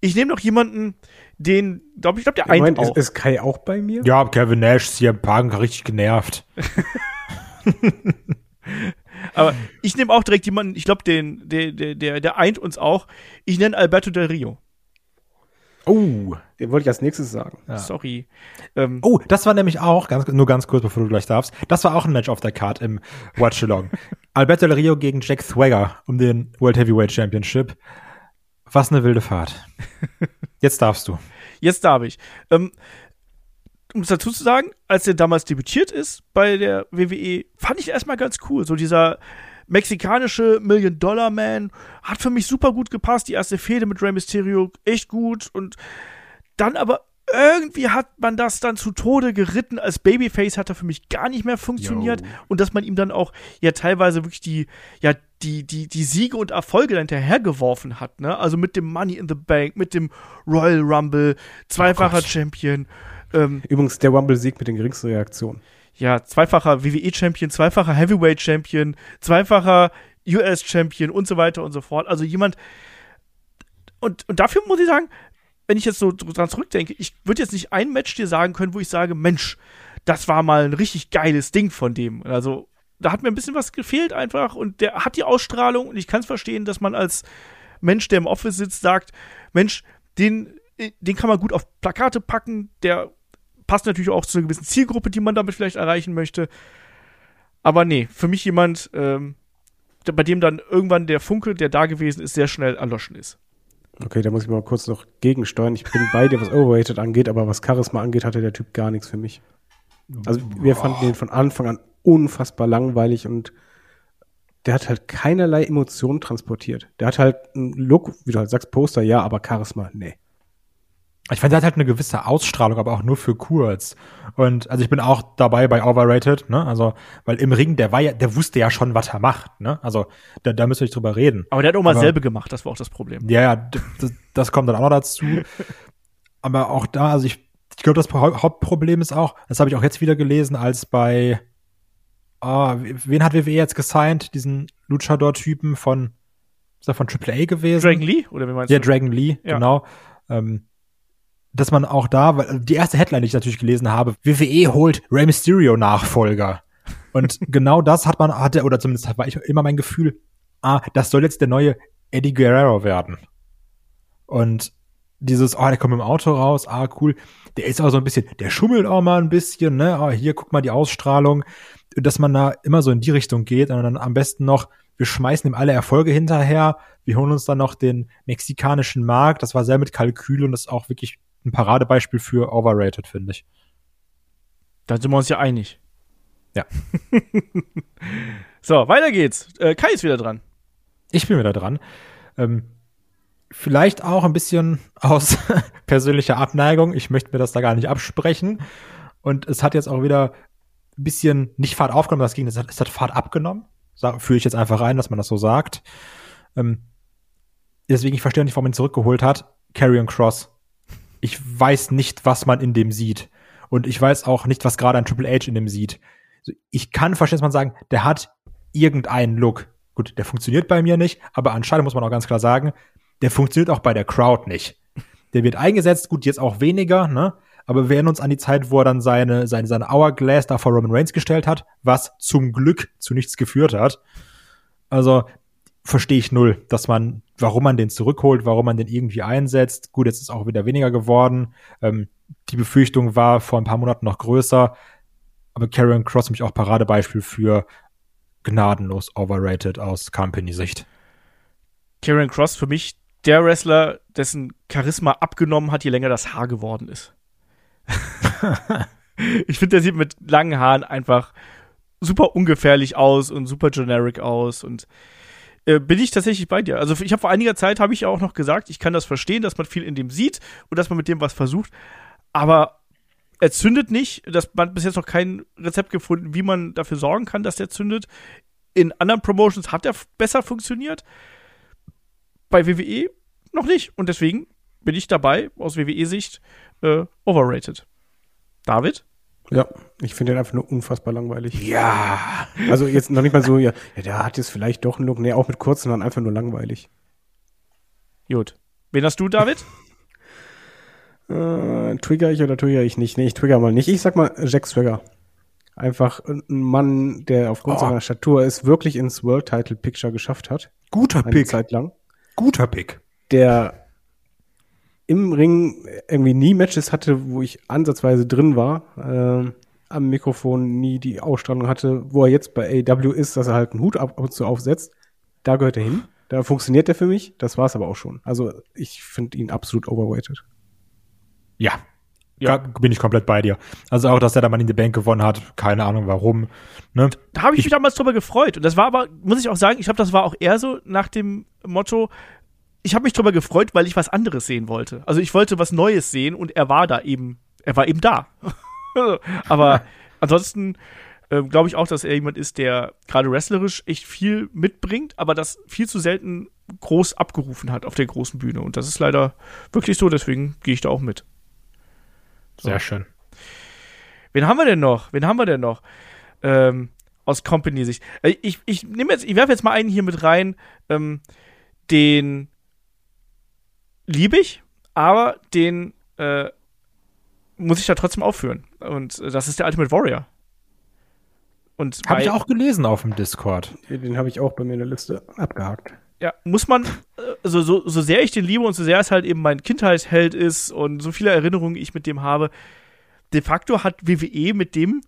ich nehme noch jemanden, den, glaube ich, glaube der eint ist, auch. ist Kai auch bei mir? Ja, Kevin Nash, CM Punk, richtig genervt. Aber ich nehme auch direkt jemanden, ich glaube, den, der, der, der, der eint uns auch. Ich nenne Alberto Del Rio. Oh. Den wollte ich als nächstes sagen. Ja. Sorry. Ähm, Oh, das war nämlich auch, ganz, nur ganz kurz, bevor du gleich darfst, das war auch ein Match auf der Card im Watch-Along. Alberto Del Rio gegen Jack Swagger um den World Heavyweight Championship. Was eine wilde Fahrt. Jetzt darfst du. Jetzt darf ich. Ähm, um es dazu zu sagen, als er damals debütiert ist bei der WWE, fand ich erstmal ganz cool. So dieser mexikanische Million-Dollar-Man hat für mich super gut gepasst. Die erste Fehde mit Rey Mysterio echt gut. Und dann aber irgendwie hat man das dann zu Tode geritten. Als Babyface hat er für mich gar nicht mehr funktioniert. Yo. Und dass man ihm dann auch ja teilweise wirklich die, ja, die, die, die Siege und Erfolge dann hinterhergeworfen hat. Ne? Also mit dem Money in the Bank, mit dem Royal Rumble, zweifacher Gott. Champion. Ähm, Übrigens der Rumble-Sieg mit den geringsten Reaktionen. Ja, zweifacher WWE-Champion, zweifacher Heavyweight-Champion, zweifacher US-Champion und so weiter und so fort. Also jemand. Und, und dafür muss ich sagen, wenn ich jetzt so dran zurückdenke, ich würde jetzt nicht ein Match dir sagen können, wo ich sage, Mensch, das war mal ein richtig geiles Ding von dem. Also, da hat mir ein bisschen was gefehlt einfach und der hat die Ausstrahlung und ich kann es verstehen, dass man als Mensch, der im Office sitzt, sagt, Mensch, den, den kann man gut auf Plakate packen, der passt natürlich auch zu einer gewissen Zielgruppe, die man damit vielleicht erreichen möchte. Aber nee, für mich jemand, ähm, bei dem dann irgendwann der Funke, der da gewesen ist, sehr schnell erloschen ist. Okay, da muss ich mal kurz noch gegensteuern. Ich bin bei dir, was Overrated angeht, aber was Charisma angeht, hatte der Typ gar nichts für mich. Also wir fanden den von Anfang an unfassbar langweilig und der hat halt keinerlei Emotionen transportiert. Der hat halt einen Look, wie du halt sagst, Poster, ja, aber Charisma, nee. Ich fand, der hat halt eine gewisse Ausstrahlung, aber auch nur für kurz. Und also ich bin auch dabei bei Overrated, ne? Also, weil im Ring, der war ja, der wusste ja schon, was er macht, ne? Also, da, da müsst ihr nicht drüber reden. Aber der hat auch mal Aber- selbe gemacht, das war auch das Problem. Ja, ja, das, das kommt dann auch noch dazu. Aber auch da, also ich, ich glaube, das Hau- Hauptproblem ist auch, das habe ich auch jetzt wieder gelesen, als bei, ah, wen hat WWE jetzt gesigned? Diesen Luchador-Typen von, ist er von AAA gewesen? Dragon Lee? Oder wie meinst Ja, du? Dragon Lee, Ja. genau. Ähm, dass man auch da, weil die erste Headline, die ich natürlich gelesen habe, WWE holt Rey Mysterio Nachfolger. Und genau das hat man, hatte, oder zumindest war ich immer mein Gefühl, ah, das soll jetzt der neue Eddie Guerrero werden. Und dieses, oh, der kommt im Auto raus, ah, cool. Der ist auch so ein bisschen, der schummelt auch mal ein bisschen, ne, ah, hier, guck mal die Ausstrahlung. Dass man da immer so in die Richtung geht und dann am besten noch, wir schmeißen ihm alle Erfolge hinterher, wir holen uns dann noch den mexikanischen Markt, das war sehr mit Kalkül und das ist auch wirklich ein Paradebeispiel für Overrated, finde ich. Da sind wir uns ja einig. Ja. so, weiter geht's. Äh, Kai ist wieder dran. Ich bin wieder dran. Ähm, vielleicht auch ein bisschen aus persönlicher Abneigung. Ich möchte mir das da gar nicht absprechen. Und es hat jetzt auch wieder ein bisschen nicht Fahrt aufgenommen, das ging, es hat, es hat Fahrt abgenommen. Führe ich jetzt einfach rein, dass man das so sagt. Ähm, deswegen, ich verstehe nicht, warum man ihn zurückgeholt hat. Carrion Cross. Ich weiß nicht, was man in dem sieht. Und ich weiß auch nicht, was gerade ein Triple H in dem sieht. Ich kann verstehen, dass man sagen, der hat irgendeinen Look. Gut, der funktioniert bei mir nicht, aber anscheinend muss man auch ganz klar sagen, der funktioniert auch bei der Crowd nicht. Der wird eingesetzt, gut, jetzt auch weniger, ne? Aber wir erinnern uns an die Zeit, wo er dann seine, seine, seine Hourglass da vor Roman Reigns gestellt hat, was zum Glück zu nichts geführt hat. Also verstehe ich null, dass man, warum man den zurückholt, warum man den irgendwie einsetzt. Gut, jetzt ist auch wieder weniger geworden. Ähm, die Befürchtung war vor ein paar Monaten noch größer. Aber Karrion Cross mich auch Paradebeispiel für gnadenlos overrated aus Company-Sicht. Karen Cross für mich der Wrestler, dessen Charisma abgenommen hat, je länger das Haar geworden ist. ich finde, der sieht mit langen Haaren einfach super ungefährlich aus und super generic aus und äh, bin ich tatsächlich bei dir. Also ich habe vor einiger Zeit habe ich auch noch gesagt, ich kann das verstehen, dass man viel in dem sieht und dass man mit dem was versucht, aber er zündet nicht. Das man bis jetzt noch kein Rezept gefunden, wie man dafür sorgen kann, dass der zündet. In anderen Promotions hat er besser funktioniert. Bei WWE noch nicht. Und deswegen bin ich dabei, aus WWE-Sicht, äh, overrated. David? Ja, ich finde den einfach nur unfassbar langweilig. Ja. Also jetzt noch nicht mal so, ja, ja der hat jetzt vielleicht doch einen Look, nee, auch mit kurzen, sondern einfach nur langweilig. Gut. Wen hast du, David? Äh, trigger ich oder trigger ich nicht? Nee, ich trigger mal nicht. Ich sag mal Jack Swagger. Einfach ein Mann, der aufgrund Oh. seiner Statur es wirklich ins World Title Picture geschafft hat. Guter Eine Pick. Zeit lang. Guter Pick. Der im Ring irgendwie nie Matches hatte, wo ich ansatzweise drin war. ähm, am Mikrofon nie die Ausstrahlung hatte, wo er jetzt bei AEW ist, dass er halt einen Hut ab und zu aufsetzt. Da gehört er hin. Da funktioniert er für mich. Das war's aber auch schon. Also ich finde ihn absolut overrated. Ja. Ja. Bin ich komplett bei dir. Also auch, dass er da mal in die Bank gewonnen hat, keine Ahnung warum. Ne? Da habe ich, mich damals drüber gefreut. Und das war aber, muss ich auch sagen, ich glaube, das war auch eher so nach dem Motto, ich habe mich drüber gefreut, weil ich was anderes sehen wollte. Also ich wollte was Neues sehen und er war da eben, er war eben da. aber ansonsten ähm, glaube ich auch, dass er jemand ist, der gerade wrestlerisch echt viel mitbringt, aber das viel zu selten groß abgerufen hat auf der großen Bühne. Und das ist leider wirklich so, deswegen gehe ich da auch mit. Sehr schön. Wen haben wir denn noch? Wen haben wir denn noch? Ähm, aus Company-Sicht. Äh, Ich, ich nehme jetzt, ich werfe jetzt mal einen hier mit rein, ähm, den liebe ich, aber den äh, muss ich da trotzdem aufführen. Und äh, das ist der Ultimate Warrior. Und Habe ich auch gelesen auf dem Discord. Den habe ich auch bei mir in der Liste abgehakt. ja, muss man, äh, so, so, so sehr ich den liebe und so sehr es halt eben mein Kindheitsheld ist und so viele Erinnerungen ich mit dem habe, de facto hat WWE mit dem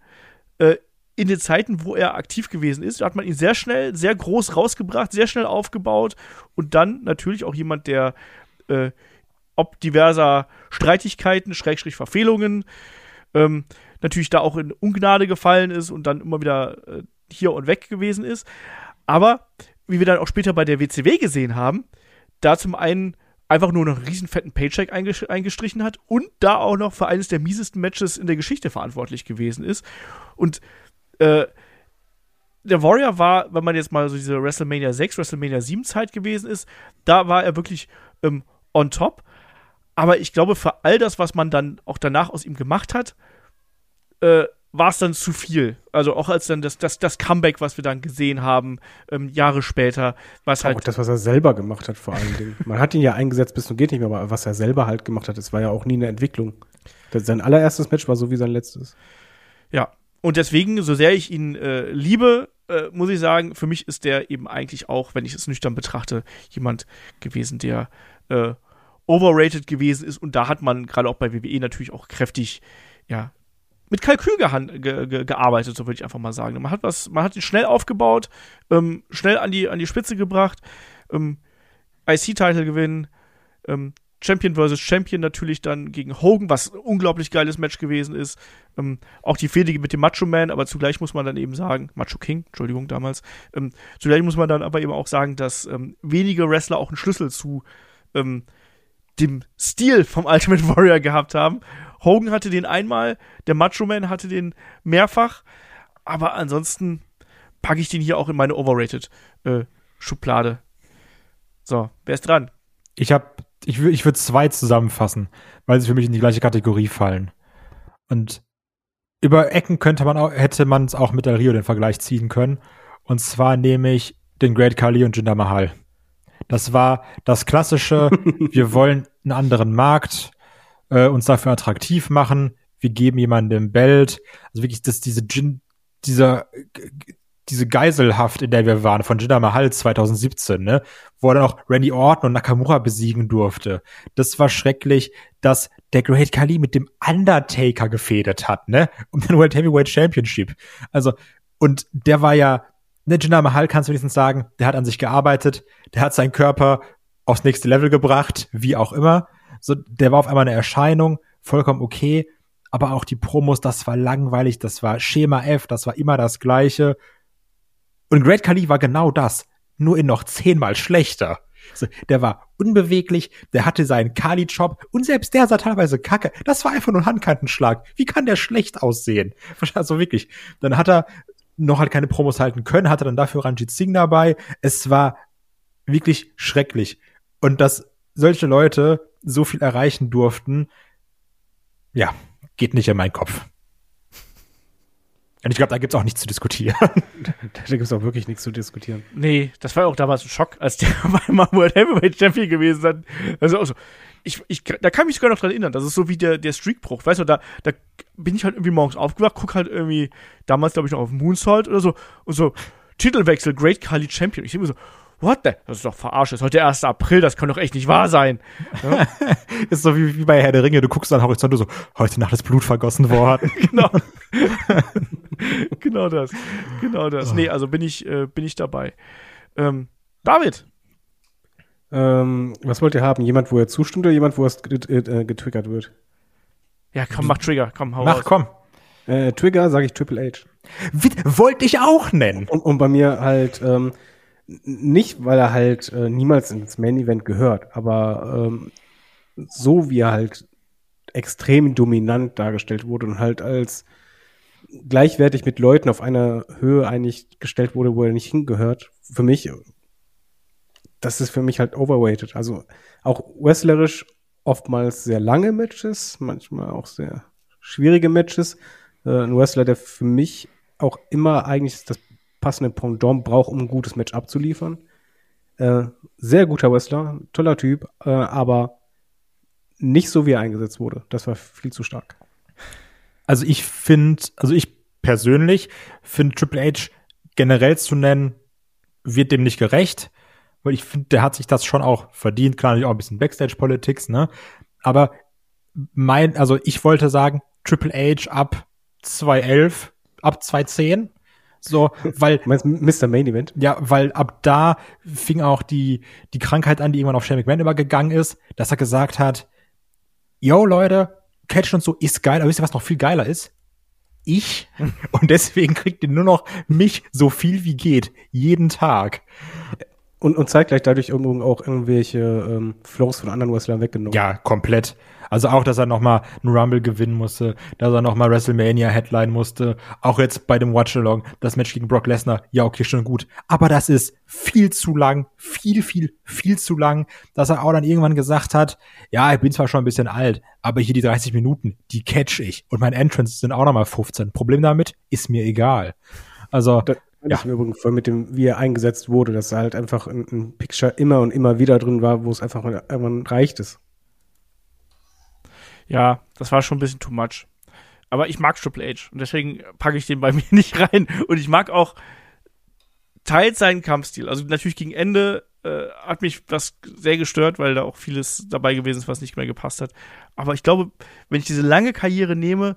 äh, in den Zeiten, wo er aktiv gewesen ist, hat man ihn sehr schnell, sehr groß rausgebracht, sehr schnell aufgebaut und dann natürlich auch jemand, der äh, ob diverser Streitigkeiten, Schrägstrich Verfehlungen, ähm, natürlich da auch in Ungnade gefallen ist und dann immer wieder äh, hier und weg gewesen ist. Aber wie wir dann auch später bei der WCW gesehen haben, da zum einen einfach nur noch einen riesen fetten Paycheck eingestrichen hat und da auch noch für eines der miesesten Matches in der Geschichte verantwortlich gewesen ist. Und äh, der Warrior war, wenn man jetzt mal so diese WrestleMania 6, WrestleMania 7 Zeit gewesen ist, da war er wirklich ähm, on top. Aber ich glaube, für all das, was man dann auch danach aus ihm gemacht hat, äh, war es dann zu viel. Also auch als dann das, das, das Comeback, was wir dann gesehen haben, ähm, Jahre später, was Auch halt. das, was er selber gemacht hat, vor allen Dingen. Man hat ihn ja eingesetzt bis zum geht nicht mehr, aber was er selber halt gemacht hat, das war ja auch nie eine Entwicklung. Das, sein allererstes Match war so wie sein letztes. Ja. Und deswegen, so sehr ich ihn äh, liebe, äh, muss ich sagen, für mich ist der eben eigentlich auch, wenn ich es nüchtern betrachte, jemand gewesen, der äh, overrated gewesen ist. Und da hat man gerade auch bei WWE natürlich auch kräftig, ja, mit Kalkül ge ge gearbeitet, so würde ich einfach mal sagen. Man hat was, man hat ihn schnell aufgebaut, ähm, schnell an die, an die Spitze gebracht, ähm, IC-Title gewinnen, ähm, Champion versus Champion natürlich dann gegen Hogan, was ein unglaublich geiles Match gewesen ist. Ähm, auch die Fehde mit dem Macho Man, aber zugleich muss man dann eben sagen, Macho King, Entschuldigung damals, ähm, zugleich muss man dann aber eben auch sagen, dass ähm, wenige Wrestler auch einen Schlüssel zu ähm, dem Stil vom Ultimate Warrior gehabt haben. Hogan hatte den einmal, der Macho Man hatte den mehrfach, aber ansonsten packe ich den hier auch in meine Overrated äh, Schublade. So, wer ist dran? Ich habe, ich, ich würde zwei zusammenfassen, weil sie für mich in die gleiche Kategorie fallen. Und über Ecken könnte man auch, hätte man es auch mit Del Rio den Vergleich ziehen können. Und zwar nehme ich den Great Khali und Jinder Mahal. Das war das klassische, wir wollen einen anderen Markt, äh, uns dafür attraktiv machen, wir geben jemandem Belt. Also wirklich, das, diese Jin, dieser, diese Geiselhaft, in der wir waren, von Jinder Mahal 2017, ne, wo er dann auch Randy Orton und Nakamura besiegen durfte. Das war schrecklich, dass der Great Khali mit dem Undertaker gefädet hat, ne, um den World Heavyweight Championship. Also, und der war ja, ne, Jinder Mahal kannst du wenigstens sagen, der hat an sich gearbeitet, der hat seinen Körper aufs nächste Level gebracht, wie auch immer. So, der war auf einmal eine Erscheinung, vollkommen okay. Aber auch die Promos, das war langweilig, das war Schema F, das war immer das Gleiche. Und Great Khali war genau das, nur in noch zehnmal schlechter. So, der war unbeweglich, der hatte seinen Kali-Chop und selbst der sah teilweise kacke. Das war einfach nur ein Handkantenschlag. Wie kann der schlecht aussehen? Also wirklich. Dann hat er noch halt keine Promos halten können, hatte dann dafür Ranjit Singh dabei. Es war wirklich schrecklich. Und das solche Leute so viel erreichen durften, ja, geht nicht in meinen Kopf. Und ich glaube, da gibt's auch nichts zu diskutieren. Da gibt's auch wirklich nichts zu diskutieren. Nee, das war auch damals ein Schock, als der mal World Heavyweight Champion gewesen hat. Also auch so, ich, ich, da kann ich mich sogar noch dran erinnern. Das ist so wie der, der Streakbruch. Weißt du, da, da bin ich halt irgendwie morgens aufgewacht, guck halt irgendwie, damals glaube ich noch auf Moonsault oder so, und so, Titelwechsel, Great Kali Champion. Ich denke mir so, what the? Das ist doch verarscht. Das ist heute der 1. April, das kann doch echt nicht wahr sein. Ja, ist so wie, wie bei Herr der Ringe, du guckst an den Horizont und so, heute Nacht ist Blut vergossen worden. genau. genau das. Genau das. Nee, also bin ich, äh, bin ich dabei. Ähm, David, Ähm, was wollt ihr haben? Jemand, wo er zustimmt oder jemand, wo es get- äh, getriggert wird? ja, komm, mach Trigger, komm, hau Mach, raus. komm. Äh, Trigger sage ich Triple H. Wollte ich auch nennen. Und, und bei mir halt ähm, nicht, weil er halt äh, niemals ins Main Event gehört, aber ähm, so wie er halt extrem dominant dargestellt wurde und halt als gleichwertig mit Leuten auf einer Höhe eigentlich gestellt wurde, wo er nicht hingehört, für mich, das ist für mich halt overweighted. Also auch wrestlerisch oftmals sehr lange Matches, manchmal auch sehr schwierige Matches. Äh, ein Wrestler, der für mich auch immer eigentlich das passende Pendant braucht, um ein gutes Match abzuliefern. Äh, sehr guter Wrestler, toller Typ, äh, aber nicht so, wie er eingesetzt wurde. Das war viel zu stark. Also ich finde, also ich persönlich finde Triple H generell zu nennen, wird dem nicht gerecht, weil ich finde, der hat sich das schon auch verdient. Klar, natürlich auch ein bisschen Backstage-Politics, ne? Aber mein, also ich wollte sagen, Triple H ab 2011, ab 2010, so, weil meinst Mr. Main Event? ja, weil ab da fing auch die, die Krankheit an, die irgendwann auf Shane McMahon übergegangen ist, dass er gesagt hat, yo Leute, Catch und so ist geil, aber wisst ihr, was noch viel geiler ist? Ich. Und deswegen kriegt ihr nur noch mich so viel wie geht. Jeden Tag. Und, und zeitgleich dadurch irgendwo auch irgendwelche ähm, Flows von anderen Wrestlern weggenommen. Ja, komplett. Also auch, dass er noch mal einen Rumble gewinnen musste, dass er noch mal WrestleMania Headline musste. Auch jetzt bei dem Watch-Along, das Match gegen Brock Lesnar. Ja, okay, schon gut. Aber das ist viel zu lang, viel, viel, viel zu lang, dass er auch dann irgendwann gesagt hat, ja, ich bin zwar schon ein bisschen alt, aber hier die 30 Minuten, die catch ich. Und mein Entrance sind auch noch mal 15. Problem damit ist mir egal. Also, ja. ich im Übrigen voll mit dem, wie er eingesetzt wurde, dass er halt einfach ein, ein Picture immer und immer wieder drin war, wo es einfach mal irgendwann reicht ist. Ja, das war schon ein bisschen too much. Aber ich mag Triple H und deswegen packe ich den bei mir nicht rein. Und ich mag auch teils seinen Kampfstil. Also natürlich gegen Ende äh, hat mich das sehr gestört, weil da auch vieles dabei gewesen ist, was nicht mehr gepasst hat. Aber ich glaube, wenn ich diese lange Karriere nehme,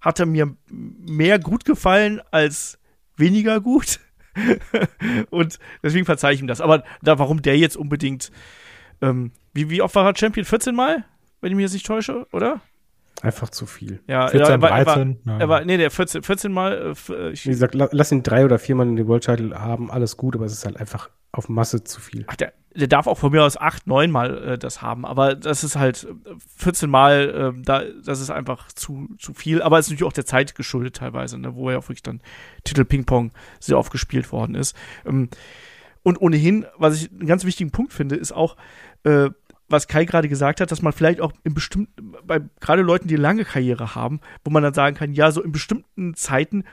hat er mir mehr gut gefallen als weniger gut. und deswegen verzeihe ich ihm das. Aber da, warum der jetzt unbedingt, ähm, wie, wie oft war er Champion? 14 Mal? Wenn ich mich jetzt nicht täusche, oder? Einfach zu viel. Ja, 14, er war, er war, 13, ja. er war, nee, der 14, 14 Mal, äh, äh, Wie gesagt, la- lass ihn drei oder viermal in den World Title haben, alles gut, aber es ist halt einfach auf Masse zu viel. ach, der, der darf auch von mir aus 8, 9 Mal äh, das haben, aber das ist halt äh, 14 Mal, äh, da, das ist einfach zu, zu viel, aber es ist natürlich auch der Zeit geschuldet teilweise, ne, wo ja auch wirklich dann Titel Ping-Pong sehr oft gespielt worden ist. Ähm, und ohnehin, was ich einen ganz wichtigen Punkt finde, ist auch, äh, was Kai gerade gesagt hat, dass man vielleicht auch in bestimmten, bei gerade Leuten, die lange Karriere haben, wo man dann sagen kann, ja, so in bestimmten Zeiten,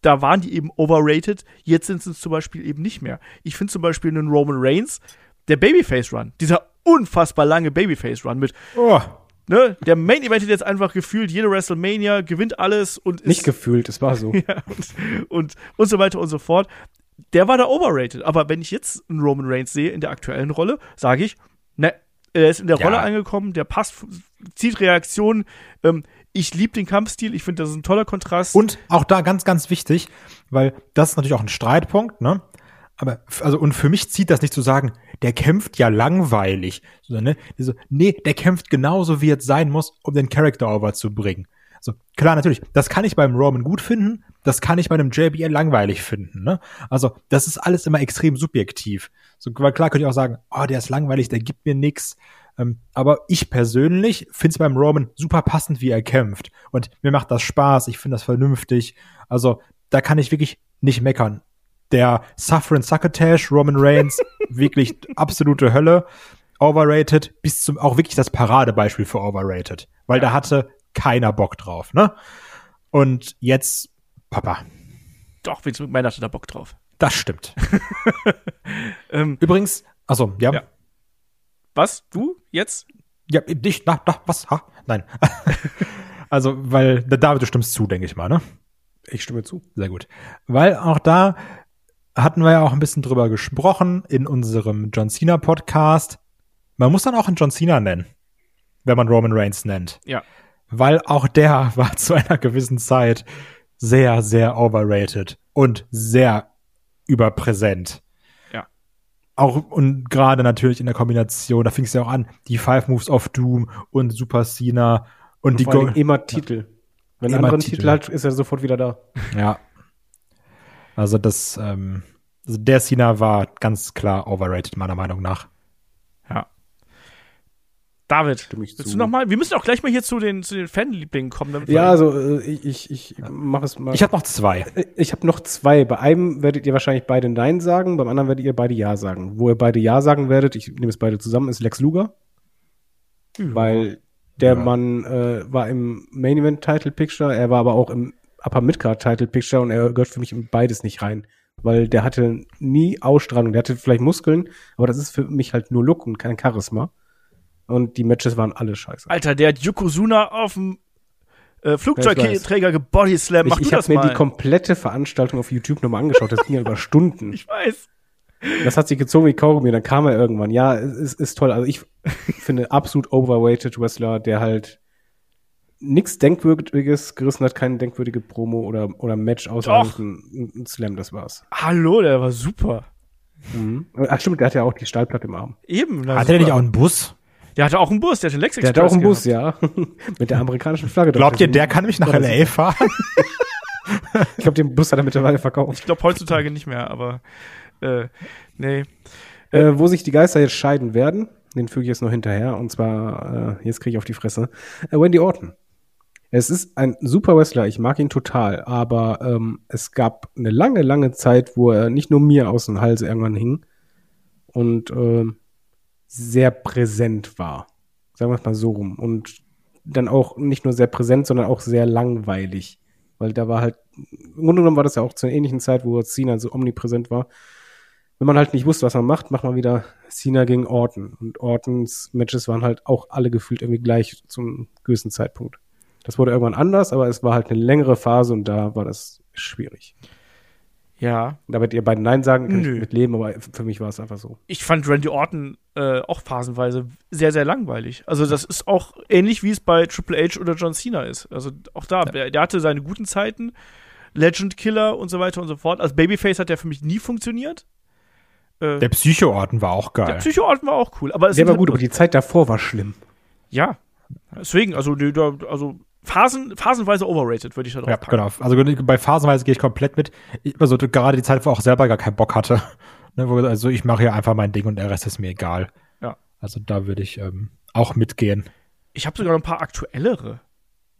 da waren die eben overrated, jetzt sind sie es zum Beispiel eben nicht mehr. Ich finde zum Beispiel einen Roman Reigns, der Babyface-Run, dieser unfassbar lange Babyface-Run mit, oh, ne, der Main Eventet jetzt einfach gefühlt jede WrestleMania, gewinnt alles und ist Nicht gefühlt, es war so. ja, und, und, und so weiter und so fort. Der war da overrated. Aber wenn ich jetzt einen Roman Reigns sehe in der aktuellen Rolle, sage ich, ne, er ist in der Ja. Rolle angekommen, der passt, zieht Reaktionen. Ähm, ich liebe den Kampfstil, ich finde, das ist ein toller Kontrast. Und auch da ganz, ganz wichtig, weil das ist natürlich auch ein Streitpunkt, ne? Aber, also, und für mich zieht das nicht zu sagen, der kämpft ja langweilig, sondern, ne? So, nee, der kämpft genauso, wie es sein muss, um den Character overzubringen. So, klar, natürlich, das kann ich beim Roman gut finden, das kann ich bei einem JBL langweilig finden, ne? Also, das ist alles immer extrem subjektiv. So, weil klar könnte ich auch sagen, oh, der ist langweilig, der gibt mir nix. Ähm, aber ich persönlich finde es beim Roman super passend, wie er kämpft. Und mir macht das Spaß, ich finde das vernünftig. Also, da kann ich wirklich nicht meckern. Der Suffering Succotash, Roman Reigns, wirklich absolute Hölle. overrated bis zum auch wirklich das Paradebeispiel für overrated, weil da hatte keiner Bock drauf, ne? Und jetzt Papa, Doch, Vince McMahon hatte da Bock drauf. Das stimmt. Ähm, Übrigens, also ja, Ja. was? Du? Jetzt? ja, nicht, na, na, was, ha, nein. also, weil David, du stimmst zu, denke ich mal, ne? Ich stimme zu. Sehr gut. Weil auch da hatten wir ja auch ein bisschen drüber gesprochen in unserem John Cena Podcast. Man muss dann auch einen John Cena nennen, wenn man Roman Reigns nennt. Ja. Weil auch der war zu einer gewissen Zeit sehr, sehr overrated und sehr überpräsent. Ja. Auch und gerade natürlich in der Kombination, da fing es ja auch an, die Five Moves of Doom und Super Cena und, die Vor allem Go immer Titel. Wenn Immer er anderen Titel. Titel hat, ist er sofort wieder da. Ja. Also das, ähm, also der Cena war ganz klar overrated, meiner Meinung nach. Ja. David, willst zu. du noch mal? Wir müssen auch gleich mal hier zu den, zu den Fanlieblingen kommen. Ja, also äh, ich, ich, ich mache es mal. Ich habe noch zwei. Ich habe noch zwei. Bei einem werdet ihr wahrscheinlich beide Nein sagen, beim anderen werdet ihr beide Ja sagen. Wo ihr beide Ja sagen werdet, ich nehme es beide zusammen, ist Lex Luger. Weil der Ja. Mann äh, war im Main Event Title Picture, er war aber auch im Upper Midcard Title Picture und er gehört für mich in beides nicht rein. Weil der hatte nie Ausstrahlung, der hatte vielleicht Muskeln, aber das ist für mich halt nur Look und kein Charisma. Und die Matches waren alle scheiße. Alter, der hat Yokozuna auf dem äh, Flugzeugträger gebodyslammt. Mach ich du ich habe mir mal. die komplette Veranstaltung auf YouTube nochmal angeschaut, das ging ja über Stunden. ich weiß. Das hat sich gezogen wie Kaugummi, dann kam er irgendwann. Ja, es ist, ist toll. Also ich finde absolut overrated Wrestler, der halt nichts Denkwürdiges gerissen hat, keine denkwürdige Promo oder, oder Match außer halt ein, ein Slam, das war's. Hallo, der war super. Mhm. Ach stimmt, der hat ja auch die Stahlplatte im Arm. Eben. na, Hatte der nicht auch einen Bus? Der hatte auch einen Bus, der hatte einen Lex Der hat auch einen Bus, ja. Mit der amerikanischen Flagge. Glaubt ihr, der kann mich nach L.A. fahren? Ich glaube, den Bus hat er mittlerweile verkauft. Ich glaube heutzutage nicht mehr, aber äh, nee. Äh, wo sich die Geister jetzt scheiden werden, den füge ich jetzt noch hinterher, und zwar, äh, jetzt kriege ich auf die Fresse, äh, Wendy Orton. Es ist ein super Wrestler, ich mag ihn total, aber ähm, es gab eine lange, lange Zeit, wo er nicht nur mir aus dem Hals irgendwann hing und ähm, sehr präsent war. Sagen wir es mal so rum. Und dann auch nicht nur sehr präsent, sondern auch sehr langweilig. Weil da war halt, im Grunde genommen war das ja auch zur ähnlichen Zeit, wo Cena so omnipräsent war wenn man halt nicht wusste, was man macht, macht man wieder Cena gegen Orton. Und Ortons Matches waren halt auch alle gefühlt irgendwie gleich zum gewissen Zeitpunkt. Das wurde irgendwann anders, aber es war halt eine längere Phase und da war das schwierig. Ja. Da werdet ihr beide Nein sagen, kann Nö. mit leben, aber für mich war es einfach so. Ich fand Randy Orton äh, auch phasenweise sehr, sehr langweilig. Also das ist auch ähnlich, wie es bei Triple H oder John Cena ist. Also auch da, der, der hatte seine guten Zeiten, Legend Killer und so weiter und so fort. Als Babyface hat der für mich nie funktioniert. Äh, Der Psycho-Orten war auch der geil. Psycho Orton war auch cool. Aber es Der war halt gut, aber die Zeit davor war schlimm. Ja. Deswegen, also, die, also Phasen, phasenweise overrated, würde ich da drauf ja, packen. genau. Also bei Phasenweise gehe ich komplett mit. Ich, also gerade die Zeit, wo auch selber gar keinen Bock hatte. Ne, wo, also ich mache hier einfach mein Ding und der Rest ist mir egal. Ja. Also da würde ich ähm, auch mitgehen. Ich habe sogar noch ein paar aktuellere.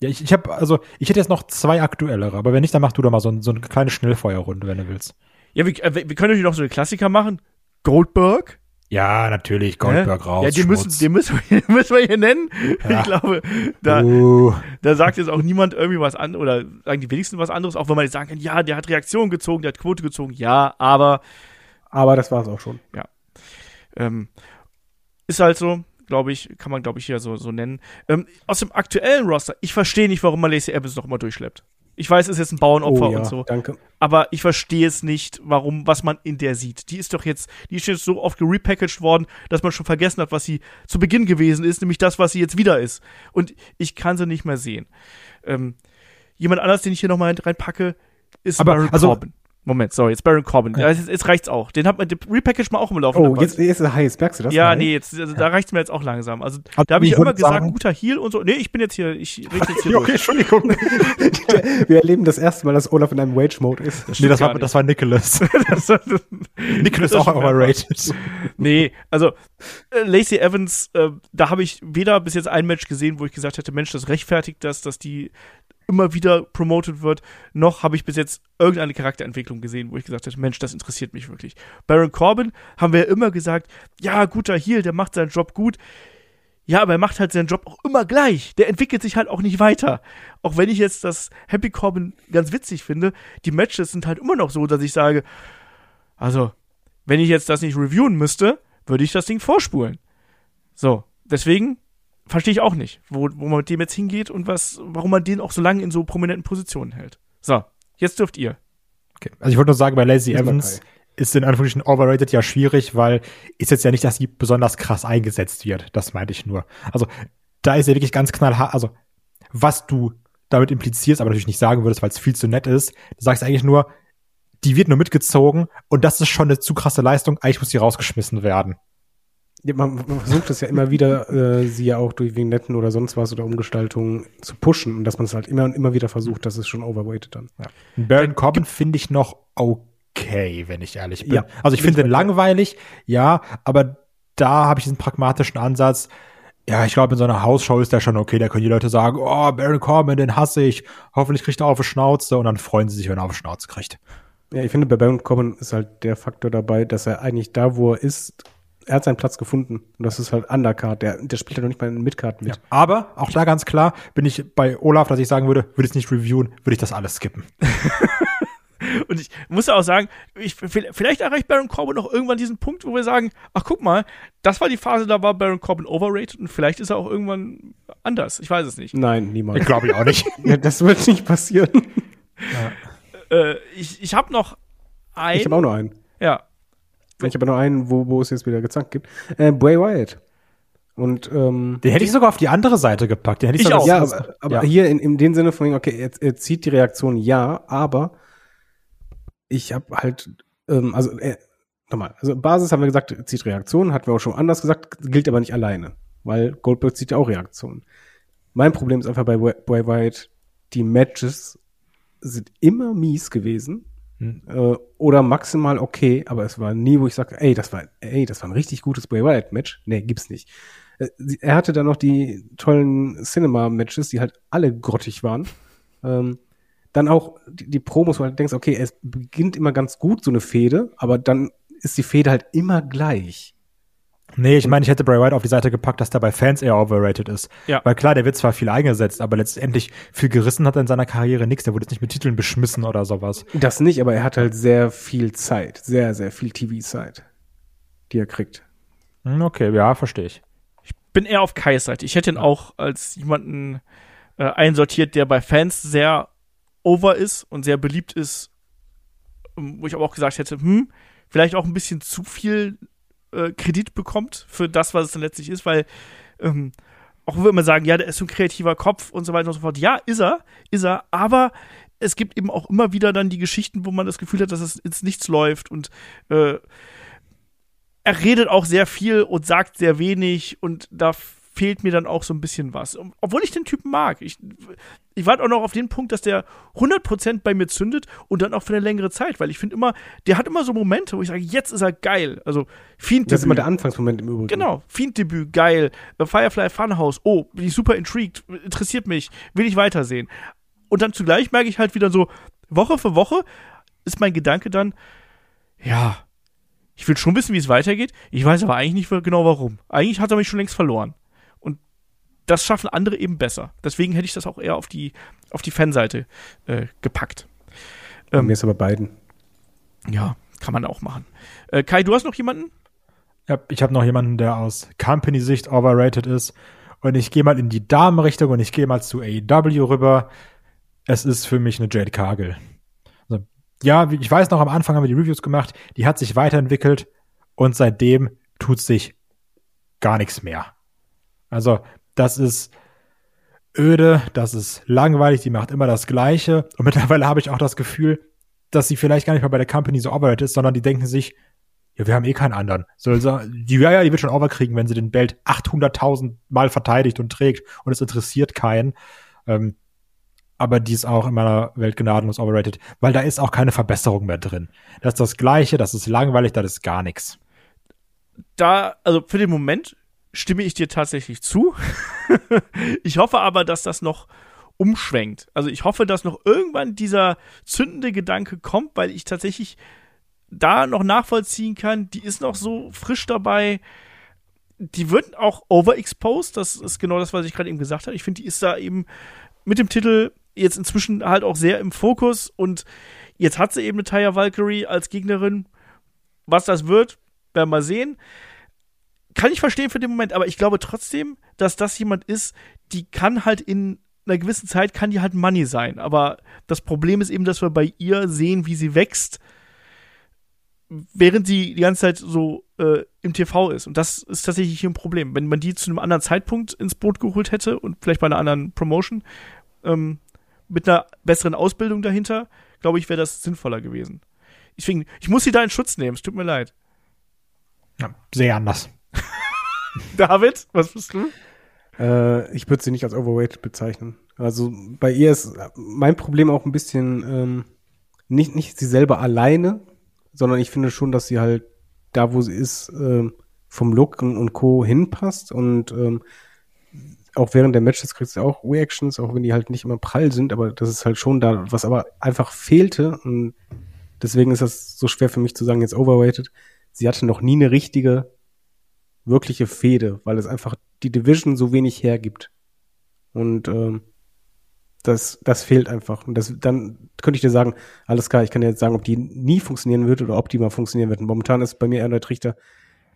Ja, ich, ich habe, also ich hätte jetzt noch zwei aktuellere, aber wenn nicht, dann mach du doch mal so, ein, so eine kleine Schnellfeuerrunde, wenn du willst. Ja, wir, äh, wir wir können natürlich noch so einen Klassiker machen. Goldberg. Ja, natürlich, Goldberg raus. Ja, den müssen, den müssen, wir, den müssen wir hier nennen. Ja. Ich glaube, da, Uh, da sagt jetzt auch niemand irgendwie was an oder sagen die wenigsten was anderes, auch wenn man jetzt sagen kann, ja, der hat Reaktion gezogen, der hat Quote gezogen, ja, aber Aber das war es auch schon. ähm, ist halt so, glaube ich, kann man, glaube ich, hier so, so nennen. Ähm, aus dem aktuellen Roster, ich verstehe nicht, warum man Lacey Evans noch immer durchschleppt. Ich weiß, es ist jetzt ein Bauernopfer oh ja, und so, danke. aber ich verstehe es nicht, warum, was man in der sieht. Die ist doch jetzt, die ist jetzt so oft gerepackaged worden, dass man schon vergessen hat, was sie zu Beginn gewesen ist, nämlich das, was sie jetzt wieder ist. Und ich kann sie nicht mehr sehen. Ähm, jemand anders, den ich hier nochmal reinpacke, ist Aber, Baron also- Corbin. Moment, sorry, jetzt Baron Corbin. Ja. Jetzt, jetzt reicht's auch. Den hat man, den repackaged mal auch im Laufe Oh, jetzt, jetzt ist er heiß, merkst du das? ja, Nein? nee, jetzt, also, da reicht's mir jetzt auch langsam. Also, Aber da habe ich immer gesagt, sagen- guter Heal und so. Nee, ich bin jetzt hier, ich rede jetzt hier okay. Entschuldigung. Wir erleben das erste Mal, dass Olaf in einem Wage-Mode ist. nee, das war, das war Nicholas. Das- das- Nicholas Das auch overrated. Nee, also äh, Lacey Evans, äh, da habe ich weder bis jetzt ein Match gesehen, wo ich gesagt hätte, Mensch, das rechtfertigt das, dass die immer wieder promoted wird, noch habe ich bis jetzt irgendeine Charakterentwicklung gesehen, wo ich gesagt habe, Mensch, das interessiert mich wirklich. Baron Corbin haben wir ja immer gesagt, ja, guter Heel, der macht seinen Job gut. Ja, aber er macht halt seinen Job auch immer gleich. Der entwickelt sich halt auch nicht weiter. Auch wenn ich jetzt das Happy Corbin ganz witzig finde, die Matches sind halt immer noch so, dass ich sage, also, wenn ich jetzt das nicht reviewen müsste, würde ich das Ding vorspulen. So, deswegen verstehe ich auch nicht, wo, wo man mit dem jetzt hingeht und was, warum man den auch so lange in so prominenten Positionen hält. So, jetzt dürft ihr. Okay. Also ich wollte nur sagen, bei Lazy Diesmal Evans ist in Anführungsstrichen overrated ja schwierig, weil ist jetzt ja nicht, dass sie besonders krass eingesetzt wird. Das meinte ich nur. Also da ist ja wirklich ganz knallhart, also was du damit implizierst, aber natürlich nicht sagen würdest, weil es viel zu nett ist. Du sagst eigentlich nur, die wird nur mitgezogen und das ist schon eine zu krasse Leistung, eigentlich muss sie rausgeschmissen werden. Ja, man, man versucht es ja immer wieder, äh, sie ja auch durch Vignetten oder sonst was oder Umgestaltungen zu pushen und dass man es halt immer und immer wieder versucht, das ist schon overweighted dann. Ja. Baron Corbin finde ich noch okay, wenn ich ehrlich bin. Ja, also ich finde den langweilig, ja, aber da habe ich diesen pragmatischen Ansatz. Ja, ich glaube, in so einer Hausshow ist der schon okay. Da können die Leute sagen, oh, Baron Corbin, den hasse ich. Hoffentlich kriegt er auf die Schnauze und dann freuen sie sich, wenn er auf die Schnauze kriegt. Ja, ich finde, bei Baron Corbin ist halt der Faktor dabei, dass er eigentlich da, wo er ist, er hat seinen Platz gefunden. Und das ist halt Undercard. Der, der spielt ja noch nicht mal in Midcard mit. Aber auch da ganz klar bin ich bei Olaf, dass ich sagen würde, würde ich es nicht reviewen, würde ich das alles skippen. Und ich muss auch sagen, ich, vielleicht erreicht Baron Corbin noch irgendwann diesen Punkt, wo wir sagen, ach guck mal, das war die Phase, da war Baron Corbin overrated und vielleicht ist er auch irgendwann anders. Ich weiß es nicht. Nein, niemals. Glaube ich auch nicht. ja, das wird nicht passieren. Äh, ich ich habe noch ein. Ich habe auch noch einen. ja. Ich habe noch einen, wo, wo es jetzt wieder gezankt gibt. Äh, Bray Wyatt. Und ähm, Den hätte ich sogar auf die andere Seite gepackt. Den hätte ich, Ich auch. ja, aber, aber ja. hier in, in dem Sinne von, okay, er, er zieht die Reaktion ja, aber ich habe halt, ähm, also äh, nochmal, also Basis haben wir gesagt, er zieht Reaktionen, hatten wir auch schon anders gesagt, gilt aber nicht alleine, weil Goldberg zieht ja auch Reaktionen. Mein Problem ist einfach bei Bray Wyatt, die Matches sind immer mies gewesen. Äh, oder maximal okay, aber es war nie, wo ich sage, ey, das war, ey, das war ein richtig gutes Bray Wyatt Match. Nee, gibt's nicht. Äh, Er hatte dann noch die tollen Cinema-Matches, die halt alle grottig waren. Ähm, dann auch die, die Promos, wo du halt denkst, okay, es beginnt immer ganz gut, so eine Fehde, aber dann ist die Fehde halt immer gleich. Nee, ich meine, ich hätte Bray Wyatt auf die Seite gepackt, dass der bei Fans eher overrated ist. Ja. Weil klar, der wird zwar viel eingesetzt, aber letztendlich viel gerissen hat er in seiner Karriere nichts. Der wurde jetzt nicht mit Titeln beschmissen oder sowas. Das nicht, aber er hat halt sehr viel Zeit, sehr, sehr viel TV-Zeit, die er kriegt. Hm, Okay, ja, verstehe ich. bin eher auf Kais Seite. Ich hätte ihn auch als jemanden äh, einsortiert, der bei Fans sehr over ist und sehr beliebt ist, ähm, wo ich aber auch gesagt hätte, hm, vielleicht auch ein bisschen zu viel äh, Kredit bekommt für das, was es dann letztlich ist, weil ähm, auch wenn wir immer sagen, ja, der ist so ein kreativer Kopf und so weiter und so fort. Ja, ist er, ist er, aber es gibt eben auch immer wieder dann die Geschichten, wo man das Gefühl hat, dass es ins Nichts läuft und äh, er redet auch sehr viel und sagt sehr wenig und da fehlt mir dann auch so ein bisschen was. Obwohl ich den Typen mag. Ich, ich warte auch noch auf den Punkt, dass der 100% bei mir zündet und dann auch für eine längere Zeit, weil ich finde immer, der hat immer so Momente, wo ich sage, jetzt ist er geil. Also Fiend Das ist immer der Anfangsmoment im Übrigen. Genau, Fiend-Debüt, geil. Äh, Firefly Funhouse, oh, bin ich super intrigued, interessiert mich, will ich weitersehen. Und dann zugleich merke ich halt wieder so, Woche für Woche ist mein Gedanke dann, ja, ich will schon wissen, wie es weitergeht. Ich weiß aber eigentlich nicht genau warum. Eigentlich hat er mich schon längst verloren. Das schaffen andere eben besser. Deswegen hätte ich das auch eher auf die, auf die Fanseite äh, gepackt. Bei Ähm, mir ist aber beiden. ja, kann man auch machen. Äh, Kai, du hast noch jemanden? Ja, ich habe noch jemanden, der aus Company-Sicht overrated ist. Und ich gehe mal in die Damenrichtung und ich gehe mal zu AEW rüber. Es ist für mich eine Jade Cargill. Also, ja, ich weiß noch, am Anfang haben wir die Reviews gemacht. Die hat sich weiterentwickelt und seitdem tut sich gar nichts mehr. Also, das ist öde, das ist langweilig, die macht immer das Gleiche. Und mittlerweile habe ich auch das Gefühl, dass sie vielleicht gar nicht mal bei der Company so overrated ist, sondern die denken sich, ja, wir haben eh keinen anderen. So, die, ja, ja, die wird schon overkriegen, wenn sie den Belt 800.000 Mal verteidigt und trägt und es interessiert keinen. Ähm, aber die ist auch in meiner Welt gnadenlos overrated, weil da ist auch keine Verbesserung mehr drin. Das ist das Gleiche, das ist langweilig, das ist gar nichts. da, also für den Moment stimme ich dir tatsächlich zu. ich hoffe aber, dass das noch umschwenkt. Also ich hoffe, dass noch irgendwann dieser zündende Gedanke kommt, weil ich tatsächlich da noch nachvollziehen kann, die ist noch so frisch dabei. Die wird auch overexposed, das ist genau das, was ich gerade eben gesagt habe. Ich finde, die ist da eben mit dem Titel jetzt inzwischen halt auch sehr im Fokus und jetzt hat sie eben eine Taya Valkyrie als Gegnerin. Was das wird, werden wir sehen. Kann ich verstehen für den Moment, aber ich glaube trotzdem, dass das jemand ist, die kann halt in einer gewissen Zeit kann die halt Money sein. Aber das Problem ist eben, dass wir bei ihr sehen, wie sie wächst, während sie die ganze Zeit so äh, im TV ist. Und das ist tatsächlich hier ein Problem. Wenn man die zu einem anderen Zeitpunkt ins Boot geholt hätte und vielleicht bei einer anderen Promotion, ähm, mit einer besseren Ausbildung dahinter, glaube ich, wäre das sinnvoller gewesen. Deswegen, ich muss sie da in Schutz nehmen, es tut mir leid. Ja, sehr anders. David, was bist du? Äh, ich würde sie nicht als overweight bezeichnen. Also bei ihr ist mein Problem auch ein bisschen ähm, nicht, nicht sie selber alleine, sondern ich finde schon, dass sie halt da, wo sie ist, ähm, vom Look und Co. hinpasst und ähm, auch während der Matches kriegt sie auch Reactions, auch wenn die halt nicht immer prall sind, aber das ist halt schon da, was aber einfach fehlte und deswegen ist das so schwer für mich zu sagen, jetzt overweighted. Sie hatte noch nie eine richtige, wirkliche Fehde, weil es einfach die Division so wenig hergibt. Und ähm, das, das fehlt einfach. Und das, dann könnte ich dir sagen, alles klar, ich kann dir jetzt sagen, ob die nie funktionieren wird oder ob die mal funktionieren wird. Und momentan ist bei mir eher der Trichter,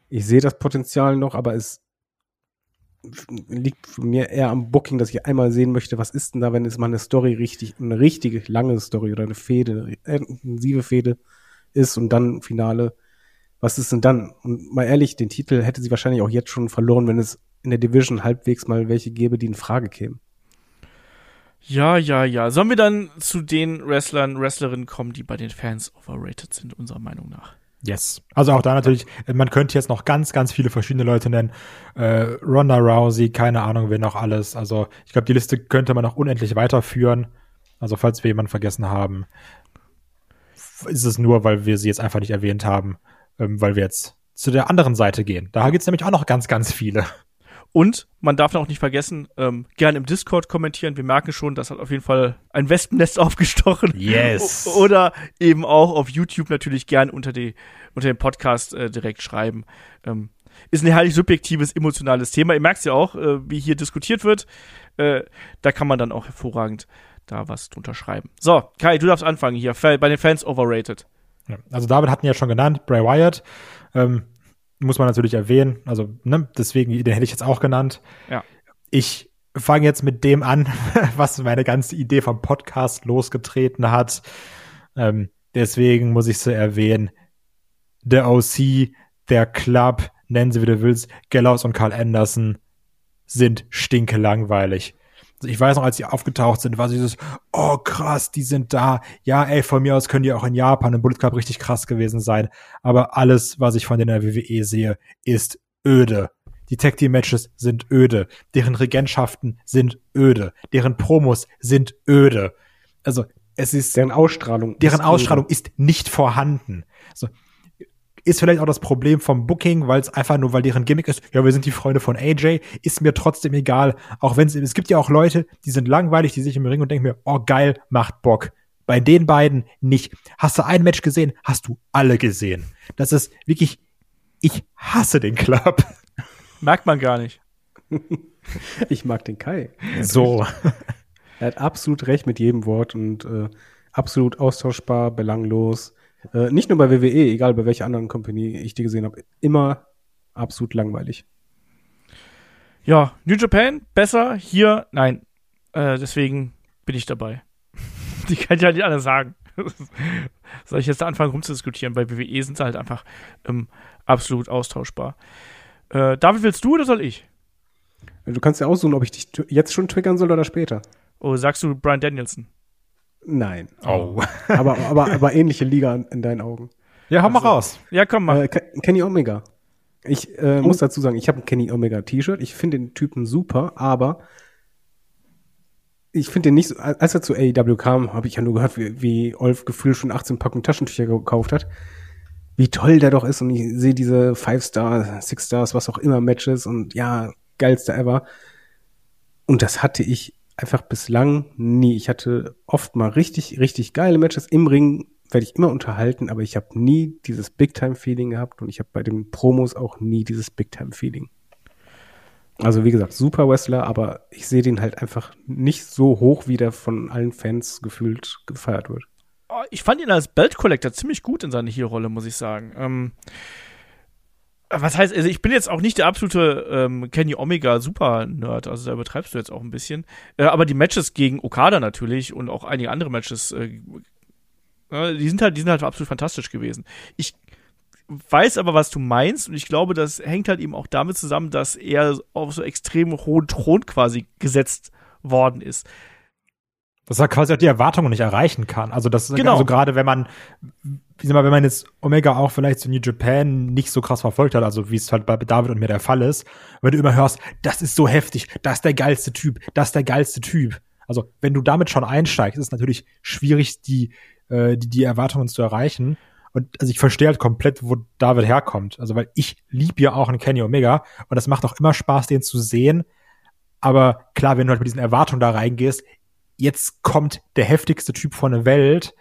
ich sehe das Potenzial noch, aber es liegt mir eher am Booking, dass ich einmal sehen möchte, was ist denn da, wenn es mal eine Story richtig, eine richtige lange Story oder eine Fehde, eine intensive Fehde ist und dann Finale. Was ist denn dann? Und mal ehrlich, den Titel hätte sie wahrscheinlich auch jetzt schon verloren, wenn es in der Division halbwegs mal welche gäbe, die in Frage kämen. Ja, ja, ja. Sollen wir dann zu den Wrestlern, Wrestlerinnen kommen, die bei den Fans overrated sind, unserer Meinung nach? Yes. Also auch da natürlich, man könnte jetzt noch ganz, ganz viele verschiedene Leute nennen. Äh, Ronda Rousey, keine Ahnung, wer noch alles. Also ich glaube, die Liste könnte man noch unendlich weiterführen. Also falls wir jemanden vergessen haben, ist es nur, weil wir sie jetzt einfach nicht erwähnt haben, ähm, weil wir jetzt zu der anderen Seite gehen. Da gibt's nämlich auch noch ganz, ganz viele. Und man darf auch nicht vergessen, ähm, gerne im Discord kommentieren. Wir merken schon, das hat auf jeden Fall ein Wespennest aufgestochen. Yes. O oder eben auch auf YouTube natürlich gern unter, die, unter dem Podcast äh, direkt schreiben. Ähm, ist ein herrlich subjektives, emotionales Thema. Ihr merkt ja auch, äh, wie hier diskutiert wird. Äh, da kann man dann auch hervorragend da was drunter schreiben. So, Kai, du darfst anfangen hier. Bei den Fans overrated. Also David hatten ja schon genannt, Bray Wyatt. Ähm, muss man natürlich erwähnen. Also, ne, deswegen, den hätte ich jetzt auch genannt. Ja. Ich fange jetzt mit dem an, was meine ganze Idee vom Podcast losgetreten hat. Ähm, deswegen muss ich so erwähnen, der OC, der Club, nennen sie wie du willst, Gallows und Carl Anderson sind stinke langweilig. Also ich weiß noch, als die aufgetaucht sind, war dieses, oh krass, die sind da. Ja, ey, von mir aus können die auch in Japan im Bullet Club richtig krass gewesen sein. Aber alles, was ich von der WWE sehe, ist öde. Die Tag Team Matches sind öde. Deren Regentschaften sind öde. Deren Promos sind öde. Also, es ist. Deren Ausstrahlung. Deren ist Ausstrahlung öde. ist nicht vorhanden. Also, ist vielleicht auch das Problem vom Booking, weil es einfach nur, weil deren Gimmick ist, ja, wir sind die Freunde von AJ, ist mir trotzdem egal. Auch wenn es, es gibt ja auch Leute, die sind langweilig, die sich im Ring und denken mir, oh geil, macht Bock. Bei den beiden nicht. Hast du ein Match gesehen? Hast du alle gesehen. Das ist wirklich, ich hasse den Club. Merkt man gar nicht. ich mag den Kai. So. Er hat absolut recht mit jedem Wort und äh, absolut austauschbar, belanglos. Äh, nicht nur bei WWE, egal bei welcher anderen Company ich die gesehen habe, immer absolut langweilig. Ja, New Japan besser, hier nein. Äh, deswegen bin ich dabei. die kann ich halt nicht alle sagen. Soll ich jetzt da anfangen rumzudiskutieren? Bei WWE sind sie halt einfach ähm, absolut austauschbar. Äh, David, willst du oder soll ich? Du kannst ja aussuchen, ob ich dich jetzt schon triggern soll oder später. Oh, sagst du Brian Danielson? Nein. Oh. aber, aber, aber ähnliche Liga in deinen Augen. Ja, hau mal Also, raus. Ja, komm mal. Äh, Kenny Omega. Ich äh, muss dazu sagen, ich habe ein Kenny Omega T-Shirt. Ich finde den Typen super, aber ich finde den nicht so, als er zu AEW kam, habe ich ja nur gehört, wie, wie Olf gefühlt schon 18 Packungen Taschentücher gekauft hat. Wie toll der doch ist und ich sehe diese Five Star, Six Stars, was auch immer Matches und ja, geilste ever. Und das hatte ich einfach bislang nie. Ich hatte oft mal richtig, richtig geile Matches im Ring, werde ich immer unterhalten, aber ich habe nie dieses Big-Time-Feeling gehabt und ich habe bei den Promos auch nie dieses Big-Time-Feeling. Also wie gesagt, super Wrestler, aber ich sehe den halt einfach nicht so hoch, wie der von allen Fans gefühlt gefeiert wird. Oh, ich fand ihn als Belt Collector ziemlich gut in seiner Hier-Rolle, muss ich sagen. Ähm, was heißt, also ich bin jetzt auch nicht der absolute ähm, Kenny Omega Super-Nerd, also da übertreibst du jetzt auch ein bisschen. Äh, aber die Matches gegen Okada natürlich und auch einige andere Matches, äh, äh, die sind halt, die sind halt absolut fantastisch gewesen. Ich weiß aber, was du meinst und ich glaube, das hängt halt eben auch damit zusammen, dass er auf so extrem hohen Thron quasi gesetzt worden ist dass er quasi auch die Erwartungen nicht erreichen kann. Also das ist Genau. also gerade wenn man, wie sag mal, wenn man jetzt Omega auch vielleicht zu New Japan nicht so krass verfolgt hat, also wie es halt bei David und mir der Fall ist, wenn du immer hörst, das ist so heftig, das ist der geilste Typ, das ist der geilste Typ. Also wenn du damit schon einsteigst, ist es natürlich schwierig, die, äh, die, die Erwartungen zu erreichen. Und also ich verstehe halt komplett, wo David herkommt. Also weil ich lieb ja auch einen Kenny Omega und das macht auch immer Spaß, den zu sehen. Aber klar, wenn du halt mit diesen Erwartungen da reingehst, jetzt kommt der heftigste Typ von der Welt,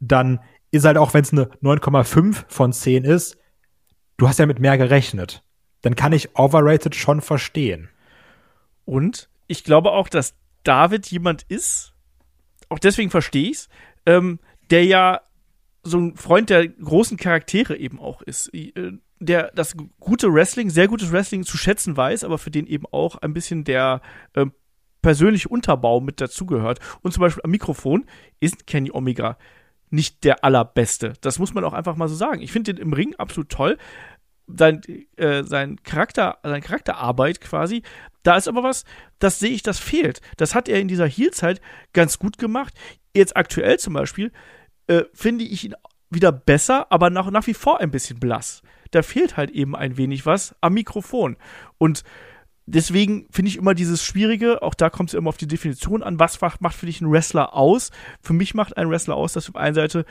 dann ist halt auch, wenn es eine 9,5 von 10 ist, du hast ja mit mehr gerechnet. Dann kann ich overrated schon verstehen. Und ich glaube auch, dass David jemand ist, auch deswegen verstehe ich's, ähm, der ja so ein Freund der großen Charaktere eben auch ist. Äh, Der das gute Wrestling, sehr gutes Wrestling zu schätzen weiß, aber für den eben auch ein bisschen der ähm, persönliche Unterbau mit dazugehört. Und zum Beispiel am Mikrofon ist Kenny Omega nicht der allerbeste. Das muss man auch einfach mal so sagen. Ich finde den im Ring absolut toll. Sein, äh, sein Charakter, seine Charakterarbeit quasi, da ist aber was, das sehe ich, das fehlt. Das hat er in dieser Heel-Zeit ganz gut gemacht. Jetzt aktuell zum Beispiel äh, finde ich ihn wieder besser, aber nach, nach wie vor ein bisschen blass. Da fehlt halt eben ein wenig was am Mikrofon. Und deswegen finde ich immer dieses Schwierige, auch da kommt es immer auf die Definition an, was macht für dich ein Wrestler aus? Für mich macht ein Wrestler aus, dass auf einer Seite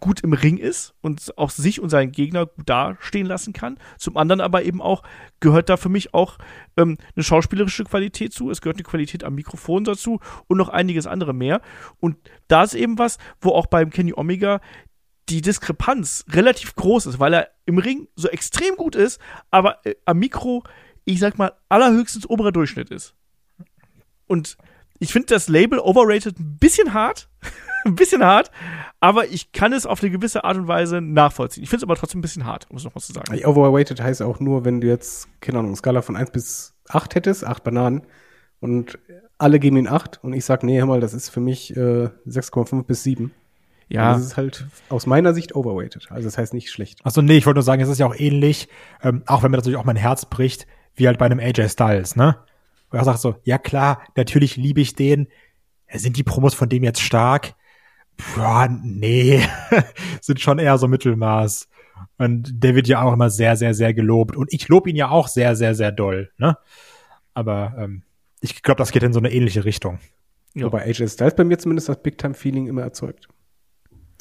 gut im Ring ist und auch sich und seinen Gegner gut dastehen lassen kann. Zum anderen aber eben auch gehört da für mich auch ähm, eine schauspielerische Qualität zu. Es gehört eine Qualität am Mikrofon dazu und noch einiges andere mehr. Und da ist eben was, wo auch beim Kenny Omega die Diskrepanz relativ groß ist, weil er im Ring so extrem gut ist, aber äh, am Mikro, ich sag mal, allerhöchstens oberer Durchschnitt ist. Und ich finde das Label overrated ein bisschen hart, ein bisschen hart, aber ich kann es auf eine gewisse Art und Weise nachvollziehen. Ich finde es aber trotzdem ein bisschen hart, um es nochmal zu sagen. Overrated heißt auch nur, wenn du jetzt, keine Ahnung, Skala von 1 bis 8 hättest, 8 Bananen, und alle geben ihn 8 und ich sag, nee, hör mal, das ist für mich äh, 6,5 bis 7. Ja, Das ist halt aus meiner Sicht overrated. Also das heißt nicht schlecht. Achso, nee, ich wollte nur sagen, es ist ja auch ähnlich, ähm, auch wenn mir natürlich auch mein Herz bricht, wie halt bei einem AJ Styles, ne? Wo er sagt so, ja klar, natürlich liebe ich den. Ja, Sind die Promos von dem jetzt stark? Ja, nee, sind schon eher so Mittelmaß. Und der wird ja auch immer sehr, sehr, sehr gelobt. Und ich lobe ihn ja auch sehr, sehr, sehr doll, ne? Aber ähm, ich glaube, das geht in so eine ähnliche Richtung. Ja. Wobei AJ Styles bei mir zumindest das Big-Time-Feeling immer erzeugt.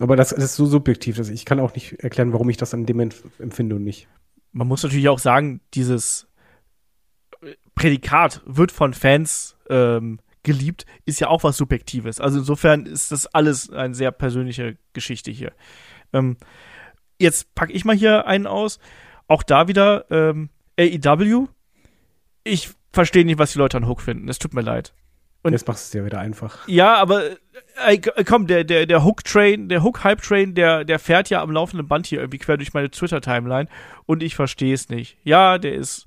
Aber das, das ist so subjektiv, dass ich kann auch nicht erklären, warum ich das an dem empfinde und nicht. man muss natürlich auch sagen, dieses Prädikat wird von Fans ähm, geliebt, ist ja auch was Subjektives. Also insofern ist das alles eine sehr persönliche Geschichte hier. Ähm, jetzt packe ich mal hier einen aus. Auch da wieder ähm, AEW. Ich verstehe nicht, was die Leute an Hook finden. Es tut mir leid. Und- Jetzt machst du es ja wieder einfach. Ja, aber äh, äh, komm, der, der, der Hook-Train, der Hook-Hype-Train, der, der fährt ja am laufenden Band hier irgendwie quer durch meine Twitter-Timeline und ich verstehe es nicht. Ja, der ist,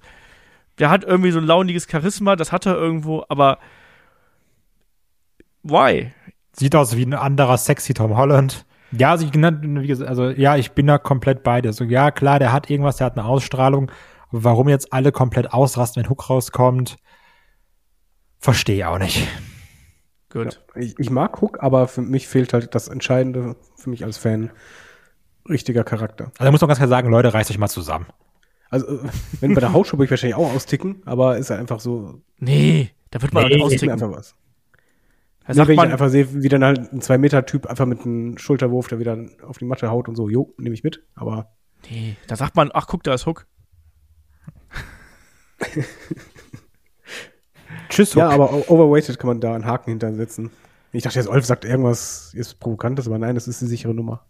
der hat irgendwie so ein launiges Charisma, das hat er irgendwo, aber why? Sieht aus wie ein anderer sexy Tom Holland. Ja, also, ich, gesagt, also ja, ich bin da komplett bei dir. So, ja, klar, der hat irgendwas, der hat eine Ausstrahlung. Aber warum jetzt alle komplett ausrasten, wenn Hook rauskommt, verstehe ich auch nicht. Gut. Ja, ich, ich mag Hook, aber für mich fehlt halt das Entscheidende für mich als Fan. Richtiger Charakter. Also da muss man ganz klar sagen, Leute, reißt euch mal zusammen. Also, äh, wenn bei der Hausshow würde ich wahrscheinlich auch austicken, aber ist halt einfach so, Nee, da wird man Nee, mir austicken. einfach was. Da Nee, wenn ich einfach sehe, wie dann halt ein 2-Meter-Typ einfach mit einem Schulterwurf, der wieder auf die Matte haut und so, jo, nehme ich mit, aber nee, da sagt man, ach guck, da ist Hook. Tschüss. Ja, Hook. aber o- overweighted kann man da einen Haken hintersetzen. Ich dachte jetzt, Olf sagt irgendwas ist Provokantes, aber nein, das ist eine sichere Nummer.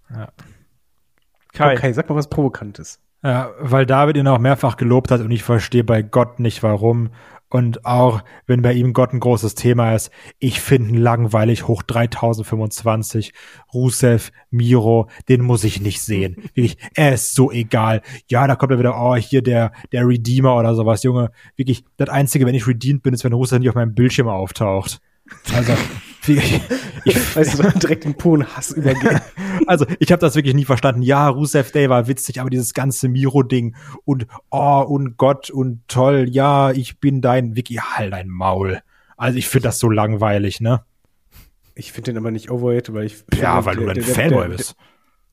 Kai. Okay, sag mal was Provokantes. Ja, weil David ihn auch mehrfach gelobt hat und ich verstehe bei Gott nicht warum. Und auch wenn bei ihm Gott ein großes Thema ist, ich finde ihn langweilig hoch 3025. Rusev, Miro, den muss ich nicht sehen. Wirklich, er ist so egal. Ja, da kommt er wieder, oh, hier der, der Redeemer oder sowas, Junge. Wirklich, das Einzige, wenn ich redeemed bin, ist, wenn Rusev nicht auf meinem Bildschirm auftaucht. Also, wirklich, ich, Weißt du, direkt in puren Hass übergehen. also, ich habe das wirklich nie verstanden. Ja, Rusev Day war witzig, aber dieses ganze Miro-Ding und oh und Gott und toll, ja, ich bin dein Wiki, halt dein Maul. Also ich finde das so langweilig, ne? Ich finde den aber nicht overrated, weil ich. Ja, weil du der- ein der- der- Fanboy bist.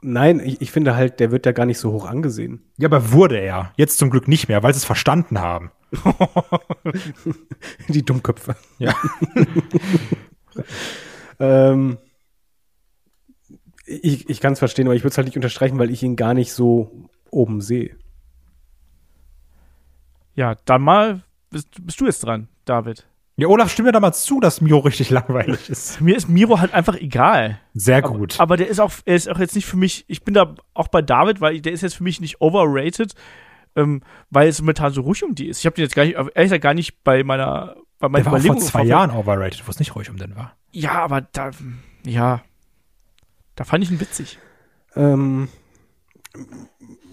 Nein, ich, ich finde halt, der wird ja gar nicht so hoch angesehen. Ja, aber wurde er. Jetzt zum Glück nicht mehr, weil sie es verstanden haben. Die Dummköpfe. Ja. Ähm, ich ich kann es verstehen, aber ich würde es halt nicht unterstreichen, weil ich ihn gar nicht so oben sehe. Ja, dann mal bist, bist du jetzt dran, David. Ja, Olaf, stimm mir da mal zu, dass Miro richtig langweilig ist. Mir ist Miro halt einfach egal. Sehr gut. Aber der ist auch, er ist auch jetzt nicht für mich, ich bin da auch bei David, weil der ist jetzt für mich nicht overrated, ähm, weil es momentan so ruhig um die ist. Ich habe den jetzt gar nicht, ehrlich gesagt gar nicht bei meiner, bei meiner der war vor zwei. Jahren overrated, wo es nicht ruhig um den war. Ja, aber da, ja, da fand ich ihn witzig. Ähm,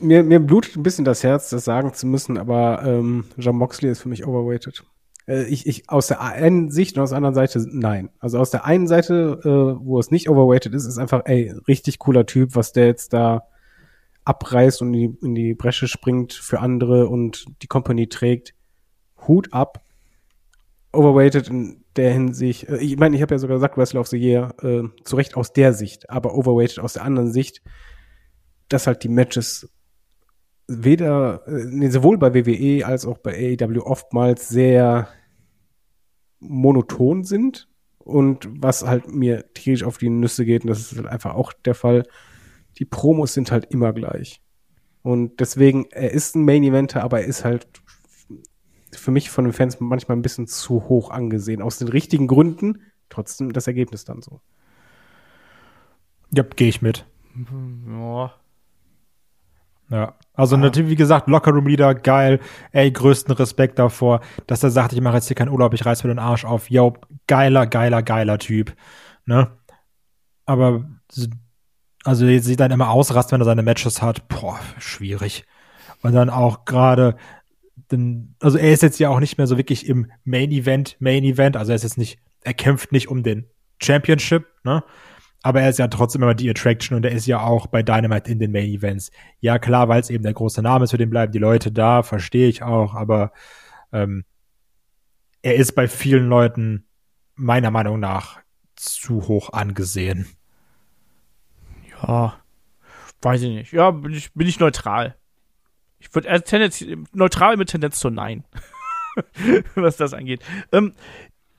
mir, mir blutet ein bisschen das Herz, das sagen zu müssen, aber ähm, John Moxley ist für mich overrated. Äh, ich, ich, aus der einen Sicht und aus der anderen Seite nein. Also aus der einen Seite, äh, wo es nicht overrated ist, ist einfach, ey, richtig cooler Typ, was der jetzt da abreißt und in die, in die Bresche springt für andere und die Company trägt. Hut ab. Overrated in der Hinsicht, äh, ich meine, ich habe ja sogar gesagt, Wrestler of the Year, äh, zu Recht aus der Sicht, aber overrated aus der anderen Sicht, dass halt die Matches weder, äh, nee, sowohl bei WWE als auch bei AEW oftmals sehr monoton sind und was halt mir tierisch auf die Nüsse geht, und das ist halt einfach auch der Fall, die Promos sind halt immer gleich. Und deswegen, er ist ein Main Eventer, aber er ist halt für mich von den Fans manchmal ein bisschen zu hoch angesehen. Aus den richtigen Gründen, trotzdem das Ergebnis dann so. Ja, gehe ich mit. Ja. Ja, also natürlich, wie gesagt, Lockerroom Leader, geil, ey, größten Respekt davor, dass er sagt, ich mache jetzt hier keinen Urlaub, ich reiß mir den Arsch auf, yo, geiler, geiler, geiler Typ, ne? Aber, also jetzt sieht dann immer ausrasten, wenn er seine Matches hat, boah, schwierig. Und dann auch gerade, denn, also er ist jetzt ja auch nicht mehr so wirklich im Main Event, Main Event, also er ist jetzt nicht, er kämpft nicht um den Championship, ne? Aber er ist ja trotzdem immer die Attraction und er ist ja auch bei Dynamite in den Main Events. Ja, klar, weil es eben der große Name ist, für den bleiben die Leute da, verstehe ich auch, aber ähm, er ist bei vielen Leuten meiner Meinung nach zu hoch angesehen. Ja, weiß ich nicht. Ja, bin ich, bin ich neutral. Ich würde Tendenz, neutral mit Tendenz zu Nein, was das angeht. Ähm,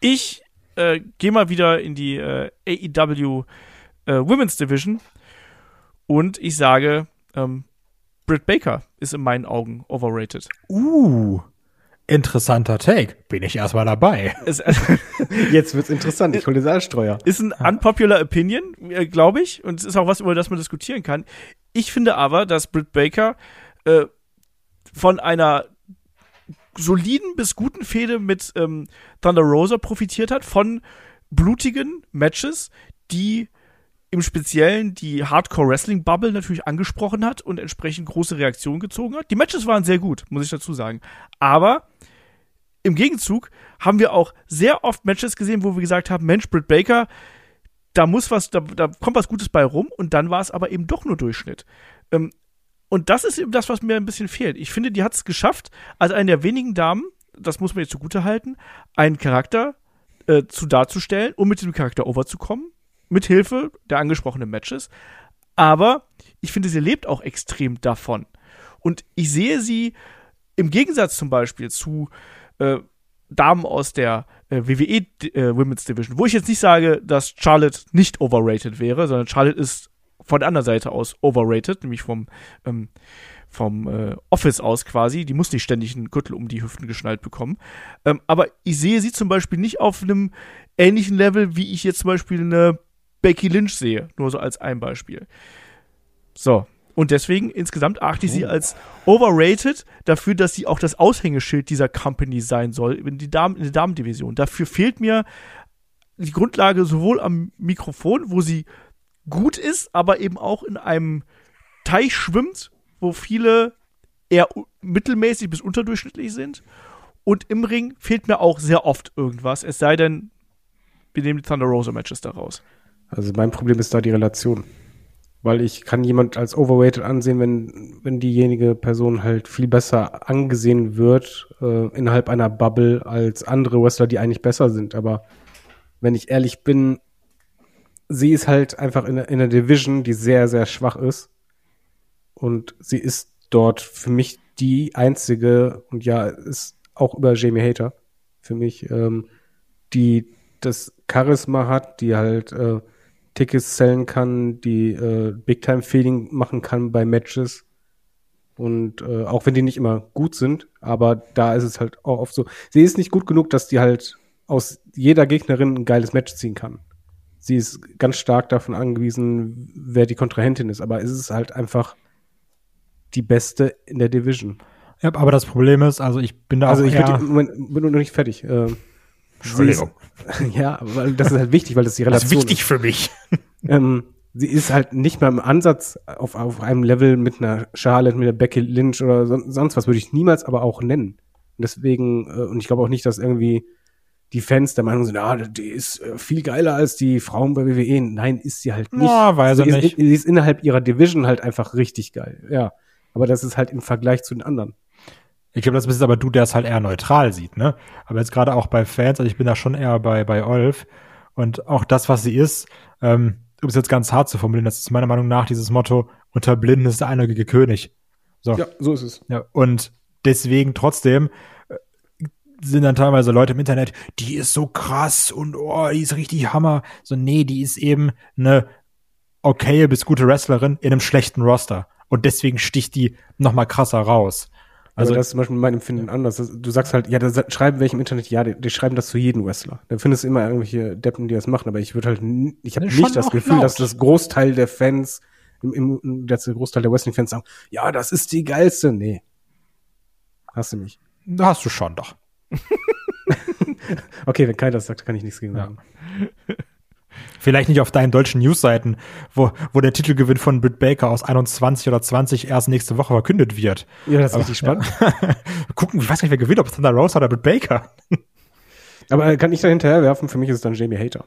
ich äh, gehe mal wieder in die äh, AEW äh, Women's Division und ich sage, ähm, Britt Baker ist in meinen Augen overrated. Uh, interessanter Take. Bin ich erstmal dabei. Es, Jetzt wird's interessant. Ich hole den Saalstreuer. Ist ein unpopular Opinion, äh, glaube ich. Und es ist auch was, über das man diskutieren kann. Ich finde aber, dass Britt Baker äh, von einer soliden bis guten Fehde mit ähm, Thunder Rosa profitiert hat, von blutigen Matches, die im Speziellen die Hardcore-Wrestling-Bubble natürlich angesprochen hat und entsprechend große Reaktionen gezogen hat. Die Matches waren sehr gut, muss ich dazu sagen. Aber im Gegenzug haben wir auch sehr oft Matches gesehen, wo wir gesagt haben, Mensch, Britt Baker, da muss was, da, da kommt was Gutes bei rum und dann war es aber eben doch nur Durchschnitt. Ähm, und das ist eben das, was mir ein bisschen fehlt. Ich finde, die hat es geschafft, als eine der wenigen Damen, das muss man jetzt zugute halten, einen Charakter äh, zu darzustellen, um mit diesem Charakter overzukommen, mit Hilfe der angesprochenen Matches. Aber ich finde, sie lebt auch extrem davon. Und ich sehe sie im Gegensatz zum Beispiel zu äh, Damen aus der äh, WWE äh, Women's Division, wo ich jetzt nicht sage, dass Charlotte nicht overrated wäre, sondern Charlotte ist von der anderen Seite aus overrated, nämlich vom, ähm, vom äh, Office aus quasi. Die muss nicht ständig einen Gürtel um die Hüften geschnallt bekommen. Ähm, aber ich sehe sie zum Beispiel nicht auf einem ähnlichen Level, wie ich jetzt zum Beispiel eine Becky Lynch sehe. Nur so als ein Beispiel. So. Und deswegen insgesamt achte ich sie als overrated dafür, dass sie auch das Aushängeschild dieser Company sein soll in, die Damen, in der Damendivision. Dafür fehlt mir die Grundlage sowohl am Mikrofon, wo sie gut ist, aber eben auch in einem Teich schwimmt, wo viele eher mittelmäßig bis unterdurchschnittlich sind. Und im Ring fehlt mir auch sehr oft irgendwas, es sei denn, wir nehmen die Thunder Rosa Matches daraus. Also mein Problem ist da die Relation. Weil ich kann jemand als overrated ansehen, wenn, wenn diejenige Person halt viel besser angesehen wird äh, innerhalb einer Bubble als andere Wrestler, die eigentlich besser sind. Aber wenn ich ehrlich bin, sie ist halt einfach in, in einer Division, die sehr, sehr schwach ist. Und sie ist dort für mich die einzige, und ja, ist auch über Jamie Hater für mich, ähm, die das Charisma hat, die halt äh, Tickets sellen kann, die äh, Big-Time-Feeling machen kann bei Matches. Und äh, auch wenn die nicht immer gut sind, aber da ist es halt auch oft so. Sie ist nicht gut genug, dass die halt aus jeder Gegnerin ein geiles Match ziehen kann. Sie ist ganz stark davon angewiesen, wer die Kontrahentin ist, aber es ist halt einfach die beste in der Division. Ja, aber das Problem ist, also ich bin da Also auch ich eher, bin, Moment, bin noch nicht fertig. Ähm, Entschuldigung. Ist, ja, weil das ist halt wichtig, weil das die das Relation ist wichtig für mich. Ähm, sie ist halt nicht mal im Ansatz auf, auf einem Level mit einer Charlotte, mit einer Becky Lynch oder son sonst was, würde ich niemals aber auch nennen. Und deswegen, äh, und ich glaube auch nicht, dass irgendwie die Fans der Meinung sind, ah, die ist äh, viel geiler als die Frauen bei WWE. Nein, ist sie halt nicht. Ja, weiß sie, er ist, nicht. sie ist innerhalb ihrer Division halt einfach richtig geil. Ja. Aber das ist halt im Vergleich zu den anderen. Ich glaube, das bist aber du, der es halt eher neutral sieht, ne? Aber jetzt gerade auch bei Fans, also ich bin da schon eher bei, bei Olf. Und auch das, was sie ist, ähm, um es jetzt ganz hart zu formulieren, das ist meiner Meinung nach dieses Motto, unter Blinden ist der einäugige König. So. Ja, so ist es. Ja, und deswegen trotzdem sind dann teilweise Leute im Internet, die ist so krass und oh, die ist richtig Hammer. So, nee, die ist eben eine okay bis gute Wrestlerin in einem schlechten Roster. Und deswegen sticht die noch mal krasser raus. Also Also, das ist zum Beispiel mein Empfinden anders. Du sagst halt, ja, da schreiben welche im Internet, ja, die, die schreiben das zu jedem Wrestler. Da findest du immer irgendwelche Deppen, die das machen, aber ich würde halt, ich habe Ne, nicht das Gefühl, laut. dass das Großteil der Fans, im, im, dass der Großteil der Wrestling-Fans sagen, ja, das ist die geilste. Nee. Hast du nicht. da hast du schon doch. Okay, wenn keiner das sagt, kann ich nichts gegen Ja. sagen. Vielleicht nicht auf deinen deutschen Newsseiten, wo, wo der Titelgewinn von Britt Baker aus 21 oder 20 erst nächste Woche verkündet wird. Ja, das ist Aber- richtig spannend. Gucken, ich weiß nicht, wer gewinnt, ob Thunder Rosa oder Britt Baker. Aber äh, kann ich da hinterher werfen? Für mich ist es dann Jamie Hater.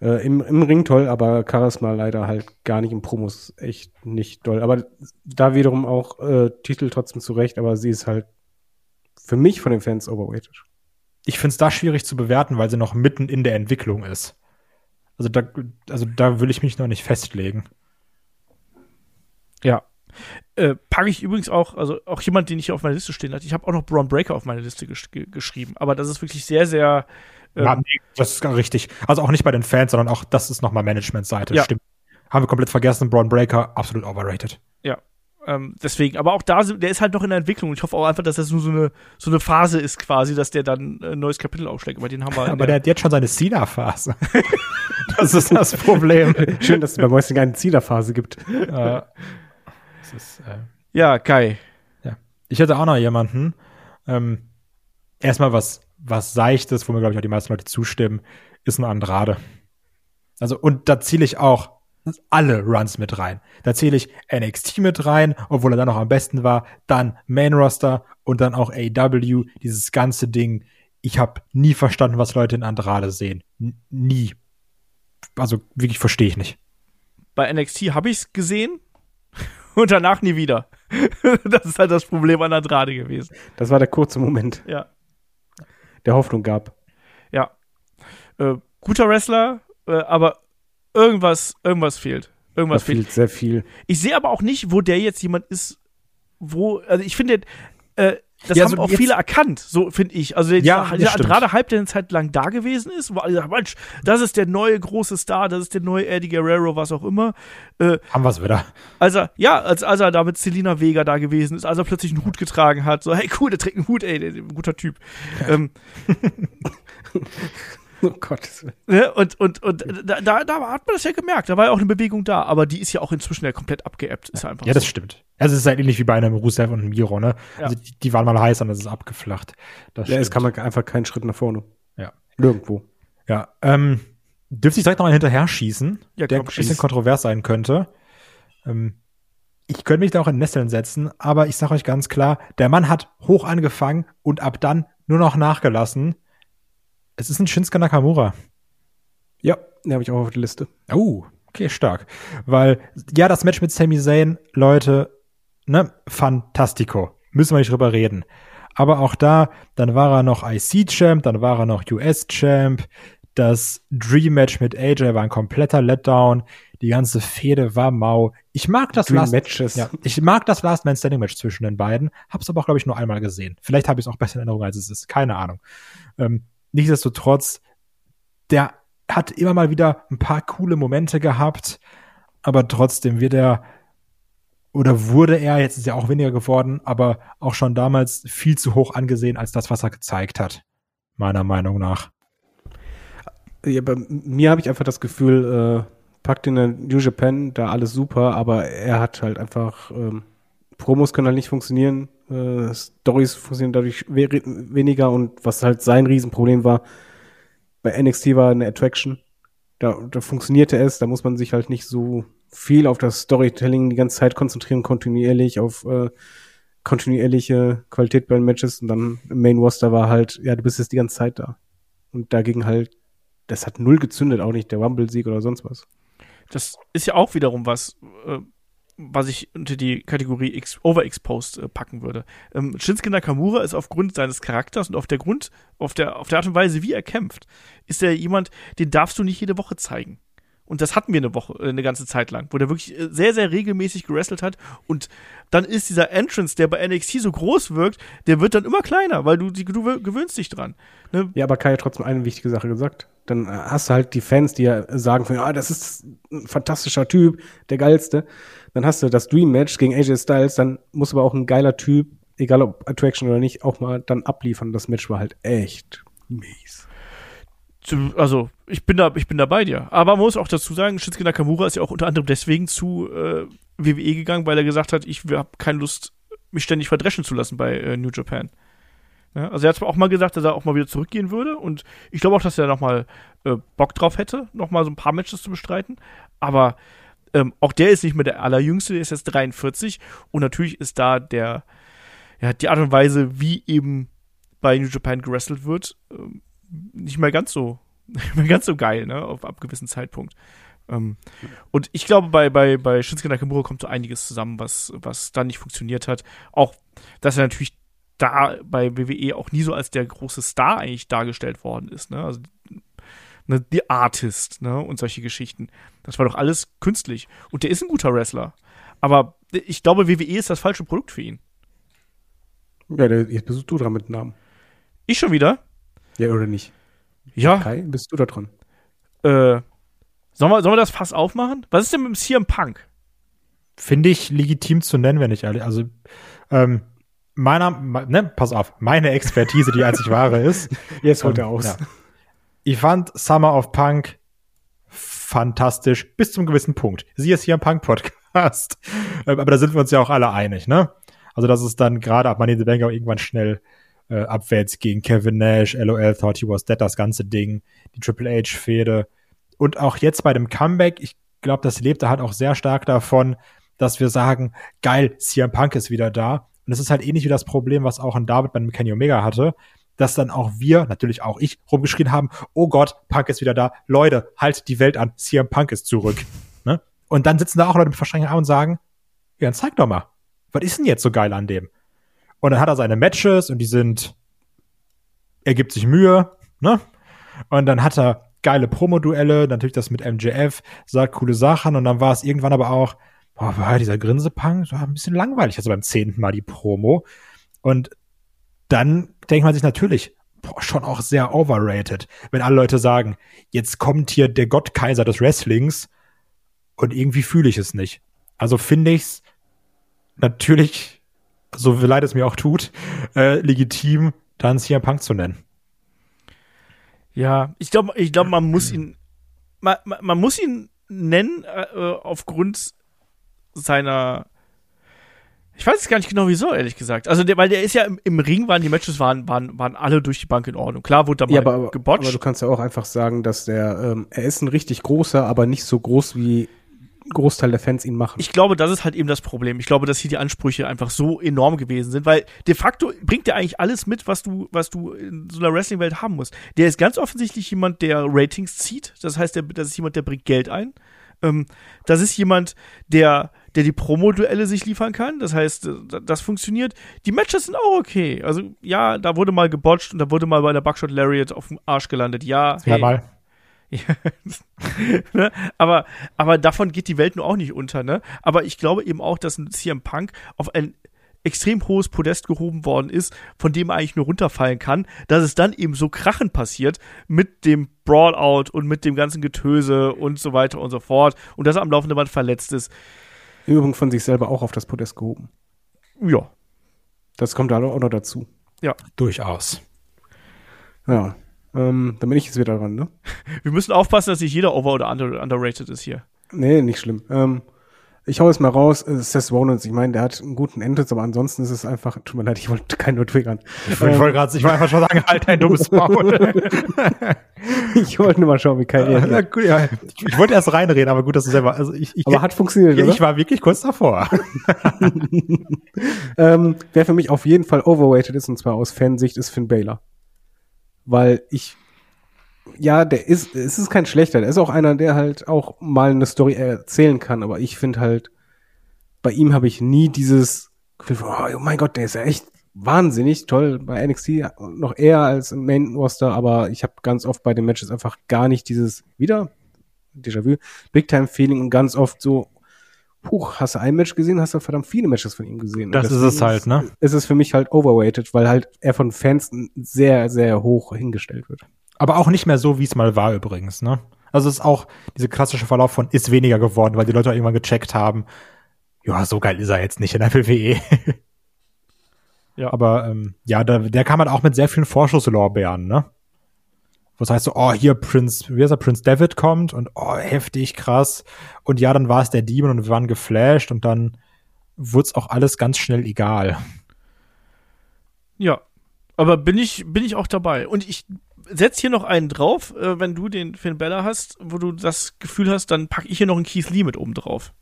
Äh, im, Im Ring toll, aber Charisma leider halt gar nicht im Promos echt nicht doll. Aber da wiederum auch äh, Titel trotzdem zurecht, aber sie ist halt für mich von den Fans overrated. ich finde es da schwierig zu bewerten, weil sie noch mitten in der Entwicklung ist. Also da, also da will ich mich noch nicht festlegen. Ja. Äh, packe ich übrigens auch, also auch jemand, den ich hier auf meiner Liste stehen hatte. Ich habe auch noch Braun Breaker auf meine Liste gesch ge geschrieben, aber das ist wirklich sehr, sehr. ähm, ja, nee, das ist gar richtig. Also auch nicht bei den Fans, sondern auch das ist nochmal Management-Seite. Ja. Stimmt. Haben wir komplett vergessen. Braun Breaker, absolut overrated. Ja. Ähm, deswegen, aber auch da, sind- der ist halt noch in der Entwicklung. Ich hoffe auch einfach, dass das nur so eine, so eine Phase ist, quasi, dass der dann ein neues Kapitel aufschlägt. Aber den haben wir. Aber der hat jetzt schon seine Cena-Phase. das ist das Problem. Schön, dass es bei Wrestling eine Zielerphase gibt. äh, ist, äh, ja, Kai. Ich hätte auch noch jemanden. Ähm, erstmal was, was Seichtes, wo mir, glaube ich, auch die meisten Leute zustimmen, ist ein Andrade. Also, und da zähle ich auch alle Runs mit rein. Da zähle ich NXT mit rein, obwohl er dann noch am besten war, dann Main Roster und dann auch AW, dieses ganze Ding. Ich habe nie verstanden, was Leute in Andrade sehen. N nie. Also wirklich verstehe ich nicht. Bei NXT habe ich es gesehen und danach nie wieder. das ist halt das Problem an Andrade gewesen. Das war der kurze Moment, Ja. der Hoffnung gab. Ja. Äh, guter Wrestler, äh, aber irgendwas, irgendwas fehlt. Da Irgendwas fehlt. fehlt sehr viel. Ich sehe aber auch nicht, wo der jetzt jemand ist, wo, also ich finde, äh, das Ja, haben also auch viele erkannt, so finde ich. Also Ja, dieser, gerade Hype, der eine Zeit lang da gewesen ist, wo alle sagen, Mensch, das ist der neue große Star, das ist der neue Eddie Guerrero, was auch immer. Äh, Haben wir es wieder. als er, ja, als, als er da mit Selina Vega da gewesen ist, als er plötzlich einen Hut getragen hat, so, hey cool, der trägt einen Hut, ey, der, der, ein guter Typ. Ähm, Oh Gott. ne? Und, und, und da, da, da hat man das ja gemerkt, da war ja auch eine Bewegung da, aber die ist ja auch inzwischen ja komplett abgeebbt, ist ja einfach Ja, das so. stimmt. Also es ist halt ähnlich wie bei einem Rusev und einem Miro, ne? Ja. Also die, die waren mal heiß, und das ist abgeflacht. Das Ja, es stimmt. kann man einfach keinen Schritt nach vorne. Ja. Nirgendwo. Ja, ähm, dürfte ich direkt noch mal hinterher schießen, Ja, der komm, ein bisschen kontrovers sein könnte. Ähm, ich könnte mich da auch in Nesseln setzen, aber ich sage euch ganz klar, der Mann hat hoch angefangen und ab dann nur noch nachgelassen. Es ist ein Shinsuke Nakamura. Ja, den habe ich auch auf der Liste. Oh, okay, stark. Weil, ja, das Match mit Sami Zayn, Leute, ne, fantastico. Müssen wir nicht drüber reden. Aber auch da, dann war er noch IC-Champ, dann war er noch US-Champ. Das Dream-Match mit AJ war ein kompletter Letdown. Die ganze Fehde war mau. Ich mag das Dream Last Matches. ja, ich mag das Last Man Standing Match zwischen den beiden, hab's aber auch, glaube ich, nur einmal gesehen. Vielleicht habe ich es auch besser in Erinnerung, als es ist. Keine Ahnung. Ähm, nichtsdestotrotz, der hat immer mal wieder ein paar coole Momente gehabt, aber trotzdem wird er oder wurde er, jetzt ist ja auch weniger geworden, aber auch schon damals viel zu hoch angesehen als das, was er gezeigt hat. Meiner Meinung nach. Ja, bei mir habe ich einfach das Gefühl, äh, packt in der New Japan da alles super, aber er hat halt einfach, ähm, Promos können halt nicht funktionieren, äh, Stories funktionieren dadurch we weniger und was halt sein Riesenproblem war, bei NXT war eine Attraction, da, da funktionierte es, da muss man sich halt nicht so viel auf das Storytelling die ganze Zeit konzentrieren, kontinuierlich auf äh, kontinuierliche Qualität bei den Matches und dann im Main Roster war halt, ja, du bist jetzt die ganze Zeit da. Und dagegen halt das hat null gezündet, auch nicht der Rumble-Sieg oder sonst was. Das ist ja auch wiederum was, äh, was ich unter die Kategorie Ex Overexposed äh, packen würde. Ähm, Shinsuke Nakamura ist aufgrund seines Charakters und auf der Grund, auf der, auf der Art und Weise, wie er kämpft, ist er jemand, den darfst du nicht jede Woche zeigen. Und das hatten wir eine Woche, äh, eine ganze Zeit lang, wo der wirklich äh, sehr, sehr regelmäßig gewrestelt hat. Und dann ist dieser Entrance, der bei NXT so groß wirkt, der wird dann immer kleiner, weil du, du gewöhnst dich dran. Ne? Ja, aber Kai hat trotzdem eine wichtige Sache gesagt. Dann äh, hast du halt die Fans, die ja sagen, von, ah, das ist ein fantastischer Typ, der geilste. Dann hast du das Dream Match gegen AJ Styles, dann muss aber auch ein geiler Typ, egal ob Attraction oder nicht, auch mal dann abliefern. Das Match war halt echt mies. Also ich bin da, ich bin da bei dir. Aber man muss auch dazu sagen, Shinsuke Nakamura ist ja auch unter anderem deswegen zu äh, WWE gegangen, weil er gesagt hat, ich habe keine Lust, mich ständig verdreschen zu lassen bei äh, New Japan. Ja, also er hat zwar auch mal gesagt, dass er auch mal wieder zurückgehen würde und ich glaube auch, dass er noch mal äh, Bock drauf hätte, noch mal so ein paar Matches zu bestreiten. Aber ähm, auch der ist nicht mehr der allerjüngste, der ist jetzt 43 und natürlich ist da der, ja, die Art und Weise, wie eben bei New Japan gewrestelt wird, ähm, nicht mehr ganz so, nicht mehr ganz so geil, ne, auf ab gewissen Zeitpunkt. Ähm, und ich glaube, bei, bei, bei Shinsuke Nakamura kommt so einiges zusammen, was, was da nicht funktioniert hat. Auch, dass er natürlich da bei WWE auch nie so als der große Star eigentlich dargestellt worden ist, ne, also ne, The Artist, ne, und solche Geschichten. Das war doch alles künstlich. Und der ist ein guter Wrestler. Aber ich glaube, WWE ist das falsche Produkt für ihn. Ja, der, jetzt bist du dran mit dem Namen. Ich schon wieder? Ja, oder nicht? Ja. Kai, bist du da dran? Äh, sollen wir, sollen wir das Fass aufmachen? Was ist denn mit dem CM Punk? Finde ich legitim zu nennen, wenn ich ehrlich. Also, ähm, meiner, me- ne, pass auf, meine Expertise, die einzig wahre ist. Jetzt holt Ähm, er aus. ja. Ich fand Summer of Punk fantastisch bis zum gewissen Punkt. Sie ist hier im Punk-Podcast. Ähm, Aber da sind wir uns ja auch alle einig, ne? Also, dass es dann gerade ab Money in the Bank auch irgendwann schnell äh, abwärts ging. Kevin Nash, LOL thought he was dead, das ganze Ding, die Triple H-Fehde. Und auch jetzt bei dem Comeback, ich glaube, das lebte halt auch sehr stark davon, dass wir sagen, geil, CM Punk ist wieder da. Und es ist halt ähnlich wie das Problem, was auch ein David bei Kenny Omega hatte, dass dann auch wir, natürlich auch ich, rumgeschrien haben, oh Gott, Punk ist wieder da. Leute, halt die Welt an, CM Punk ist zurück. Ne? Und dann sitzen da auch Leute mit verschränkten Armen und sagen, ja, dann zeig doch mal, was ist denn jetzt so geil an dem? Und dann hat er seine Matches und die sind, er gibt sich Mühe, ne? Und dann hat er geile Promo-Duelle, natürlich das mit MJF, sagt coole Sachen und dann war es irgendwann aber auch, boah, war dieser Grinsepunk, so ein bisschen langweilig, also beim zehnten Mal die Promo. Und dann denkt man sich natürlich, boah, schon auch sehr overrated, wenn alle Leute sagen, jetzt kommt hier der Gottkaiser des Wrestlings und irgendwie fühle ich es nicht. Also finde ich es natürlich, so leid es mir auch tut, äh, legitim, dann CM Punk zu nennen. Ja, ich glaube, ich glaube, man muss ihn, man, man, man muss ihn nennen äh, aufgrund seiner ich weiß es gar nicht genau wieso, ehrlich gesagt. Also, der, weil der ist ja im, im, Ring, waren die Matches waren, waren, waren alle durch die Bank in Ordnung. Klar wurde da mal ja, aber, gebotcht. Aber du kannst ja auch einfach sagen, dass der, ähm, er ist ein richtig großer, aber nicht so groß wie Großteil der Fans ihn machen. Ich glaube, das ist halt eben das Problem. Ich glaube, dass hier die Ansprüche einfach so enorm gewesen sind, weil de facto bringt er eigentlich alles mit, was du, was du in so einer Wrestling-Welt haben musst. Der ist ganz offensichtlich jemand, der Ratings zieht. Das heißt, der, das ist jemand, der bringt Geld ein. Ähm, das ist jemand, der, der die Promo-Duelle sich liefern kann. Das heißt, äh, das funktioniert. Die Matches sind auch okay. Also, ja, da wurde mal gebotcht und da wurde mal bei der Buckshot Lariat auf dem Arsch gelandet. Ja, hey. mal. ne? aber, aber davon geht die Welt nur auch nicht unter, ne? Aber ich glaube eben auch, dass ein CM Punk auf ein extrem hohes Podest gehoben worden ist, von dem er eigentlich nur runterfallen kann, dass es dann eben so krachend passiert mit dem Brawlout und mit dem ganzen Getöse und so weiter und so fort und dass er am laufenden Band verletzt ist. Übung von sich selber auch auf das Podest gehoben. Ja. Das kommt da auch noch dazu. Ja. Durchaus. Ja. Ähm, dann bin ich jetzt wieder dran, ne? Wir müssen aufpassen, dass nicht jeder over- oder underrated ist hier. Nee, nicht schlimm. Ähm, ich hau es mal raus, äh, Seth Rollins, ich meine, der hat einen guten Entrance, aber ansonsten ist es einfach, tut mir leid, ich wollte keinen nur triggern. Ich wollte ähm, gerade, ich wollte einfach schon sagen, halt ein dummes Maul. ich wollte nur mal schauen, wie Kai reagiert. Ja, gut, ja. Ich, ich, wollte erst reinreden, aber gut, dass du selber, also ich, ich Aber hat funktioniert, ja, oder? Ich war wirklich kurz davor. ähm, wer für mich auf jeden Fall overweighted ist, und zwar aus Fansicht, ist Finn Baylor. Weil ich ja, der ist, es ist kein schlechter, der ist auch einer, der halt auch mal eine Story erzählen kann, aber ich finde halt, bei ihm habe ich nie dieses Gefühl, oh mein Gott, der ist ja echt wahnsinnig toll bei NXT, noch eher als im Main Roster, aber ich habe ganz oft bei den Matches einfach gar nicht dieses wieder Déjà-vu, Big Time Feeling und ganz oft so Puh, hast du ein Match gesehen, hast du verdammt viele Matches von ihm gesehen. Das, das ist es halt, ne? Ist es für mich halt overweighted, weil halt er von Fans sehr, sehr hoch hingestellt wird. Aber auch nicht mehr so, wie es mal war übrigens, ne? Also es ist auch dieser klassische Verlauf von ist weniger geworden, weil die Leute auch irgendwann gecheckt haben, ja, so geil ist er jetzt nicht in der WWE. ja. Aber ähm, ja, da, der kam halt auch mit sehr vielen Vorschusslorbeeren, ne? Was heißt so, oh, hier Prinz, wie heißt er, Prinz David kommt und oh, heftig, krass. Und ja, dann war es der Demon und wir waren geflasht und dann wurde es auch alles ganz schnell egal. Ja, aber bin ich, bin ich auch dabei. Und ich setz hier noch einen drauf, äh, wenn du den Finn Bella hast, wo du das Gefühl hast, dann packe ich hier noch einen Keith Lee mit oben drauf.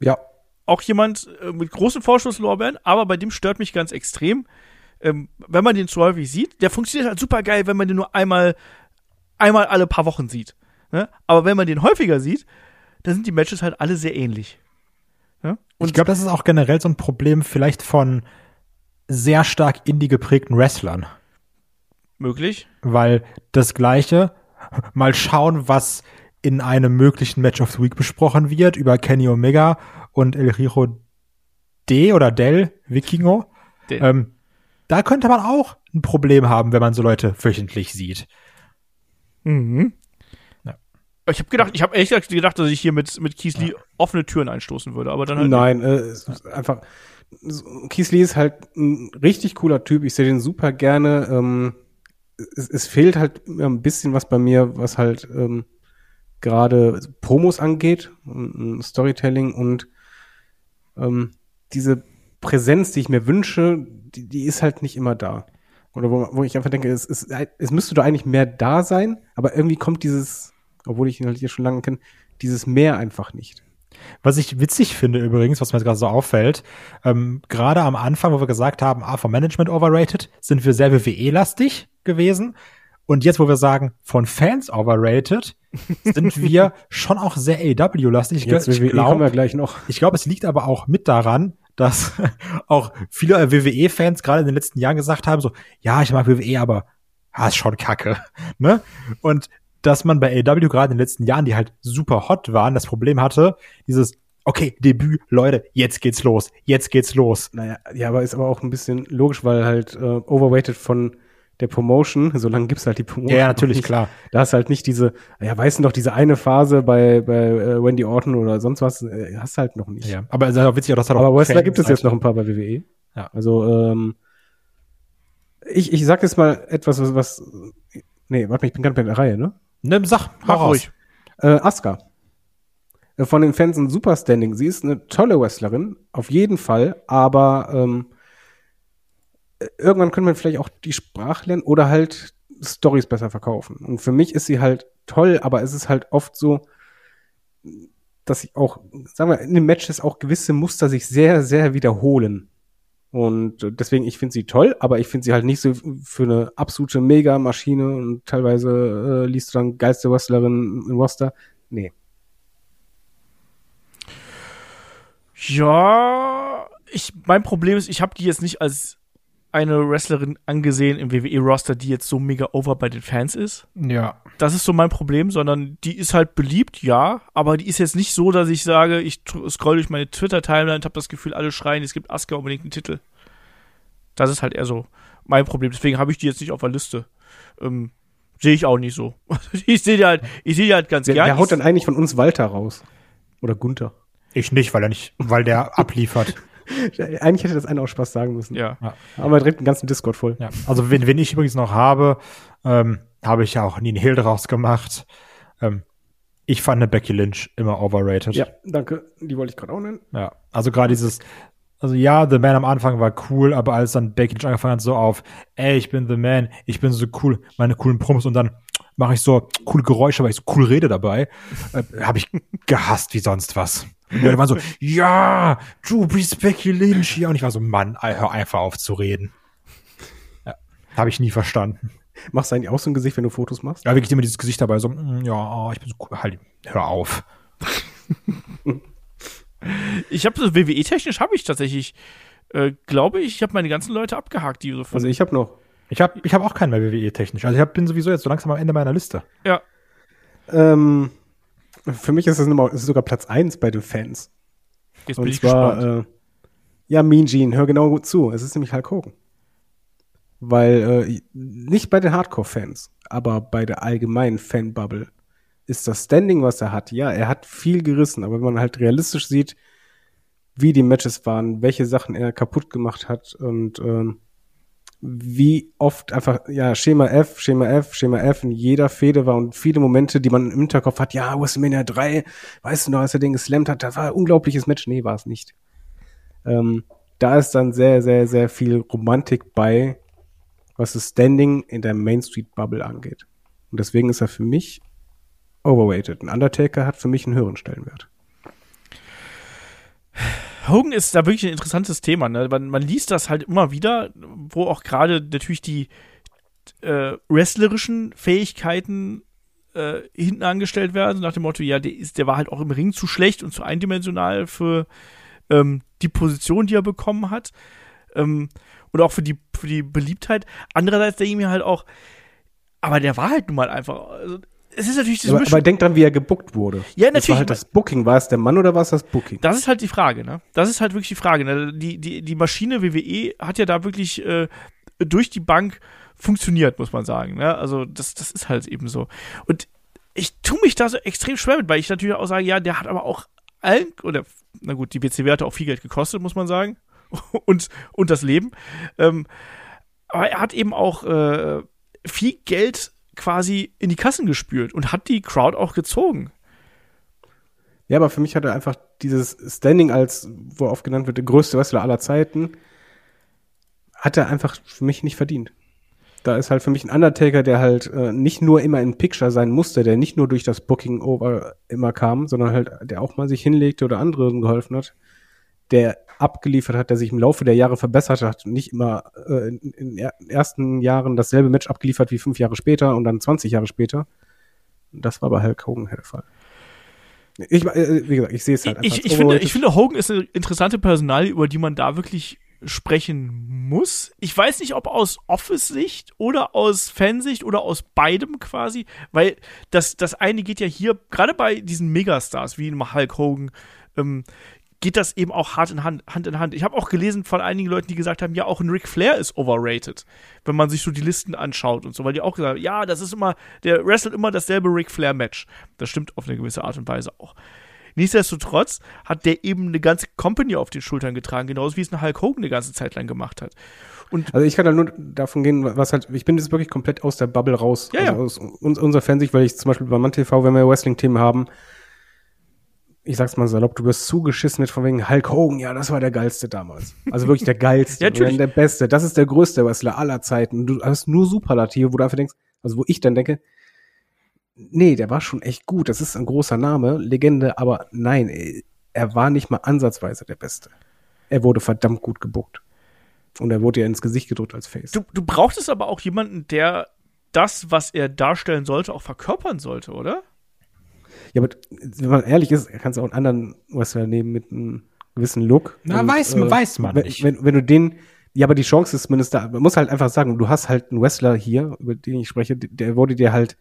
Ja. Auch jemand äh, mit großen Vorschusslorbeeren, aber bei dem stört mich ganz extrem, ähm, wenn man den zu häufig sieht. Der funktioniert halt super geil, wenn man den nur einmal, einmal alle paar Wochen sieht. Ne? Aber wenn man den häufiger sieht, dann sind die Matches halt alle sehr ähnlich. Und ich glaube, das ist auch generell so ein Problem vielleicht von sehr stark indie geprägten Wrestlern. Möglich. Weil das Gleiche, mal schauen, was in einem möglichen Match of the Week besprochen wird über Kenny Omega und El Hijo D oder Del Vikingo. Ähm, da könnte man auch ein Problem haben, wenn man so Leute wöchentlich sieht. Mhm. Ja. Ich habe gedacht, ich habe echt gedacht, dass ich hier mit mit Kiesli ja. offene Türen einstoßen würde, aber dann halt Nein, äh, einfach Kiesli ist halt ein richtig cooler Typ. Ich sehe den super gerne. Ähm, es, es, fehlt halt ein bisschen was bei mir, was halt ähm, gerade Promos angeht, Storytelling und ähm, diese Präsenz, die ich mir wünsche, die, die ist halt nicht immer da. Oder wo, wo ich einfach denke, es, es, es müsste doch eigentlich mehr da sein, aber irgendwie kommt dieses, obwohl ich ihn halt hier schon lange kenne, dieses Mehr einfach nicht. Was ich witzig finde übrigens, was mir jetzt gerade so auffällt, ähm, gerade am Anfang, wo wir gesagt haben, ah, vom Management overrated, sind wir sehr WWE-lastig gewesen. Und jetzt, wo wir sagen, von Fans overrated, sind wir schon auch sehr AW-lastig. Jetzt ich WWE glaub, kommen wir gleich noch. Ich glaube, es liegt aber auch mit daran, dass auch viele WWE-Fans gerade in den letzten Jahren gesagt haben, so, ja, ich mag WWE, aber ah, ist schon kacke. Ne? Und dass man bei AW gerade in den letzten Jahren, die halt super hot waren, das Problem hatte, dieses, okay, Debüt, Leute, jetzt geht's los, jetzt geht's los. Naja, ja, aber ist aber auch ein bisschen logisch, weil halt äh, overweighted von der Promotion, so lange gibt's halt die Promotion. Ja, natürlich, nicht. klar. Da ist halt nicht diese, ja, weißt du noch, diese eine Phase bei, bei äh, Wendy Orton oder sonst was, äh, hast du halt noch nicht. Ja, aber es ist auch witzig, dass er Aber Wrestler gibt es hat. jetzt noch ein paar bei WWE. Ja. Also, ähm, ich, ich sag jetzt mal etwas, was, was nee, warte mal, ich bin gerade bei der Reihe, ne? Ne, sag, Mach ruhig. Äh, Asuka. Äh, Von den Fans ein super Standing. Sie ist eine tolle Wrestlerin, auf jeden Fall, aber ähm, äh, irgendwann können wir vielleicht auch die Sprache lernen oder halt Stories besser verkaufen. Und für mich ist sie halt toll, aber es ist halt oft so, dass ich auch, sagen wir, in den Matches auch gewisse Muster sich sehr, sehr wiederholen. Und deswegen, ich finde sie toll, aber ich finde sie halt nicht so für eine absolute Mega-Maschine und teilweise äh, liest du dann geilste Wrestlerin im Roster. Nee. Ja, ich, mein Problem ist, ich habe die jetzt nicht als eine Wrestlerin angesehen im WWE-Roster, die jetzt so mega over bei den Fans ist. Ja. Das ist so mein Problem, sondern die ist halt beliebt, ja, aber die ist jetzt nicht so, dass ich sage, ich scroll durch meine Twitter-Timeline und habe das Gefühl, alle schreien, es gibt Asuka unbedingt einen Titel. Das ist halt eher so mein Problem. Deswegen habe ich die jetzt nicht auf der Liste. Ähm, sehe ich auch nicht so. ich sehe die halt, ich sehe die halt ganz Wer, gern. wer haut denn eigentlich von uns Walter raus? Oder Gunther? Ich nicht, weil er nicht, weil der abliefert. Eigentlich hätte das einer auch Spaß sagen müssen. ja. Aber direkt den ganzen Discord voll. Ja. Also wenn, wenn ich übrigens noch habe, ähm, habe ich ja auch nie einen Hehl draus gemacht. Ähm, ich fand eine Becky Lynch immer overrated. Ja, danke. Die wollte ich gerade auch nennen. Ja, also gerade dieses, also ja, The Man am Anfang war cool, aber als dann Becky Lynch angefangen hat, so auf, ey, ich bin The Man, ich bin so cool, meine coolen Promos und dann mache ich so coole Geräusche, weil ich so cool rede dabei, äh, habe ich gehasst wie sonst was. Und die Leute waren so, ja, du bist Becky Lynch, ja, und ich war so, Mann, hör einfach auf zu reden. Ja, habe ich nie verstanden. Machst du eigentlich auch so ein Gesicht, wenn du Fotos machst? Ja, wirklich immer dieses Gesicht dabei, so, mm, ja, ich bin so cool, halt, hör auf. Ich habe so WWE-technisch habe ich tatsächlich, äh, glaube ich, ich habe meine ganzen Leute abgehakt, die so. Also ich habe noch. Ich habe ich hab auch keinen mehr WWE technisch. Also ich hab, bin sowieso jetzt so langsam am Ende meiner Liste. ja. Ähm, für mich ist es ist sogar Platz eins bei den Fans. Jetzt bin Und ich zwar, gespannt. äh, ja, Mean Gene, hör genau gut zu. Es ist nämlich Hulk Hogan. Weil, äh, nicht bei den Hardcore-Fans, aber bei der allgemeinen Fanbubble ist das Standing, was er hat. Ja, er hat viel gerissen, aber wenn man halt realistisch sieht, wie die Matches waren, welche Sachen er kaputt gemacht hat und ähm, wie oft einfach, ja, Schema F, Schema F, Schema F in jeder Fehde war und viele Momente, die man im Hinterkopf hat, ja, WrestleMania 3, weißt du noch, als er den geslammt hat, das war ein unglaubliches Match. Nee, war es nicht. Ähm, da ist dann sehr, sehr, sehr viel Romantik bei, was das Standing in der Main Street Bubble angeht. Und deswegen ist er für mich overrated. Ein Undertaker hat für mich einen höheren Stellenwert. Hogan ist da wirklich ein interessantes Thema. Ne? Man, man liest das halt immer wieder, wo auch gerade natürlich die äh, wrestlerischen Fähigkeiten äh, hinten angestellt werden, nach dem Motto, ja, der, ist, der war halt auch im Ring zu schlecht und zu eindimensional für ähm, die Position, die er bekommen hat. Ähm, und auch für die, für die Beliebtheit. Andererseits denke ich mir halt auch, aber der war halt nun mal einfach. Also, es ist natürlich diese Aber, Mischung. aber denk dran, wie er gebuckt wurde. Ja, Das war natürlich. halt das Booking. War es der Mann oder war es das Booking? Das ist halt die Frage, ne? Das ist halt wirklich die Frage. Ne? Die, die, die Maschine WWE hat ja da wirklich äh, durch die Bank funktioniert, muss man sagen. Ne? Also das, das ist halt eben so. Und ich tue mich da so extrem schwer mit, weil ich natürlich auch sage, ja, der hat aber auch allen, oder na gut, die WCW hat auch viel Geld gekostet, muss man sagen. und, und das Leben. Ähm, aber er hat eben auch äh, viel Geld quasi in die Kassen gespült und hat die Crowd auch gezogen. Ja, aber für mich hat er einfach dieses Standing als, wo oft genannt wird, der größte Wrestler aller Zeiten, hat er einfach für mich nicht verdient. Da ist halt für mich ein Undertaker, der halt äh, nicht nur immer in Picture sein musste, der nicht nur durch das Booking over immer kam, sondern halt, der auch mal sich hinlegte oder anderen geholfen hat, der abgeliefert hat, der sich im Laufe der Jahre verbessert hat und nicht immer äh, in, in den ersten Jahren dasselbe Match abgeliefert wie fünf Jahre später und dann 20 Jahre später. Das war bei Hulk Hogan der Fall. Ich, äh, wie gesagt, ich sehe es halt ich, als ich, finde, ich finde, Hogan ist eine interessante Personalie, über die man da wirklich sprechen muss. Ich weiß nicht, ob aus Office-Sicht oder aus Fansicht oder aus beidem quasi, weil das, das eine geht ja hier, gerade bei diesen Megastars wie Hulk Hogan, ähm, geht das eben auch hart in Hand, Hand in Hand. Ich habe auch gelesen von einigen Leuten, die gesagt haben, ja, auch ein Ric Flair ist overrated, wenn man sich so die Listen anschaut und so, weil die auch gesagt haben, ja, das ist immer, der wrestelt immer dasselbe Ric Flair Match. Das stimmt auf eine gewisse Art und Weise auch. Nichtsdestotrotz hat der eben eine ganze Company auf den Schultern getragen, genauso wie es ein Hulk Hogan eine ganze Zeit lang gemacht hat. Und also ich kann da nur davon gehen, was halt, ich bin jetzt wirklich komplett aus der Bubble raus, ja, also ja. aus uns, unserer Fansicht, weil ich zum Beispiel bei MannTV, wenn wir Wrestling-Themen haben, ich sag's mal salopp, du wirst zugeschissen mit von wegen Hulk Hogan, ja, das war der geilste damals. Also wirklich der geilste, Ja, natürlich. der beste, das ist der größte Wrestler aller Zeiten. Und du hast nur Superlative, wo du einfach denkst, also wo ich dann denke, nee, der war schon echt gut, das ist ein großer Name, Legende, aber nein, er war nicht mal ansatzweise der Beste. Er wurde verdammt gut gebuckt. Und er wurde ja ins Gesicht gedrückt als Face. Du, du brauchtest aber auch jemanden, der das, was er darstellen sollte, auch verkörpern sollte, oder? Ja, aber wenn man ehrlich ist, kannst du auch einen anderen Wrestler nehmen mit einem gewissen Look. Na, weiß man- weiß man wenn, nicht. Wenn, wenn du den, ja, aber die Chance ist zumindest da. Man muss halt einfach sagen, du hast halt einen Wrestler hier, über den ich spreche, der wurde dir halt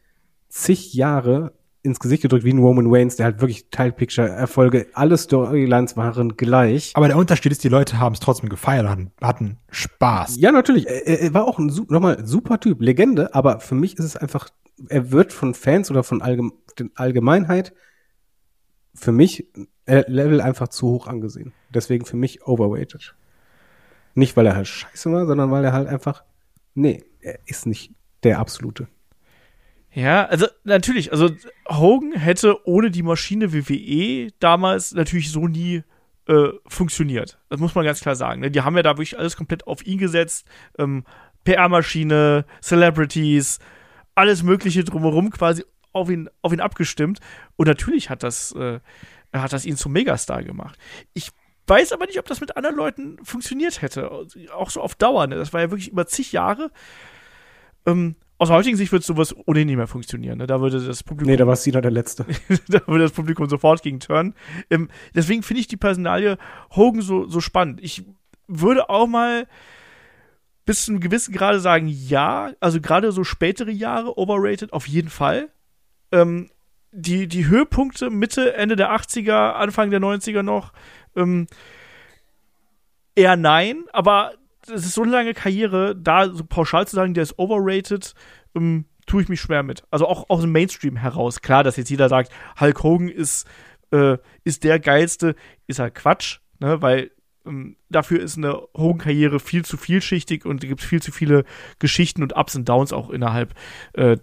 zig Jahre ins Gesicht gedrückt, wie ein Roman Reigns, der halt wirklich Teilpicture-Erfolge, alle Storylines waren gleich. Aber der Unterschied ist, die Leute haben es trotzdem gefeiert, hatten, hatten Spaß. Ja, natürlich. Er, er- war auch ein nochmal super Typ, Legende, aber für mich ist es einfach, er wird von Fans oder von Allgeme Allgemeinheit für mich äh, Level einfach zu hoch angesehen. Deswegen für mich overrated. Nicht, weil er halt scheiße war, sondern weil er halt einfach, nee, er ist nicht der absolute. Ja, also natürlich, also Hogan hätte ohne die Maschine WWE damals natürlich so nie äh, funktioniert. Das muss man ganz klar sagen. Ne? Die haben ja da wirklich alles komplett auf ihn gesetzt. Ähm, PR-Maschine, Celebrities, alles Mögliche drumherum quasi auf ihn, auf ihn abgestimmt. Und natürlich hat das, äh, hat das ihn zum Megastar gemacht. Ich weiß aber nicht, ob das mit anderen Leuten funktioniert hätte. Auch so auf Dauer. Ne? Das war ja wirklich über zig Jahre. Ähm, aus heutigen Sicht würde sowas ohnehin nicht mehr funktionieren. Ne? Da würde das Publikum Nee, da war Cena der Letzte. da würde das Publikum sofort gegen turnen. Ähm, deswegen finde ich die Personalie Hogan so, so spannend. Ich würde auch mal bis zu einem gewissen Grade sagen, ja, also gerade so spätere Jahre, overrated, auf jeden Fall. Ähm, die, die Höhepunkte Mitte, Ende der 80er, Anfang der 90er noch, ähm, eher nein, aber das ist so eine lange Karriere, da so pauschal zu sagen, der ist overrated, ähm, tue ich mich schwer mit. Also auch aus dem Mainstream heraus. Klar, dass jetzt jeder sagt, Hulk Hogan ist, äh, ist der geilste, ist halt Quatsch, ne, weil dafür ist eine Hogan-Karriere viel zu vielschichtig und es gibt viel zu viele Geschichten und Ups und Downs auch innerhalb äh,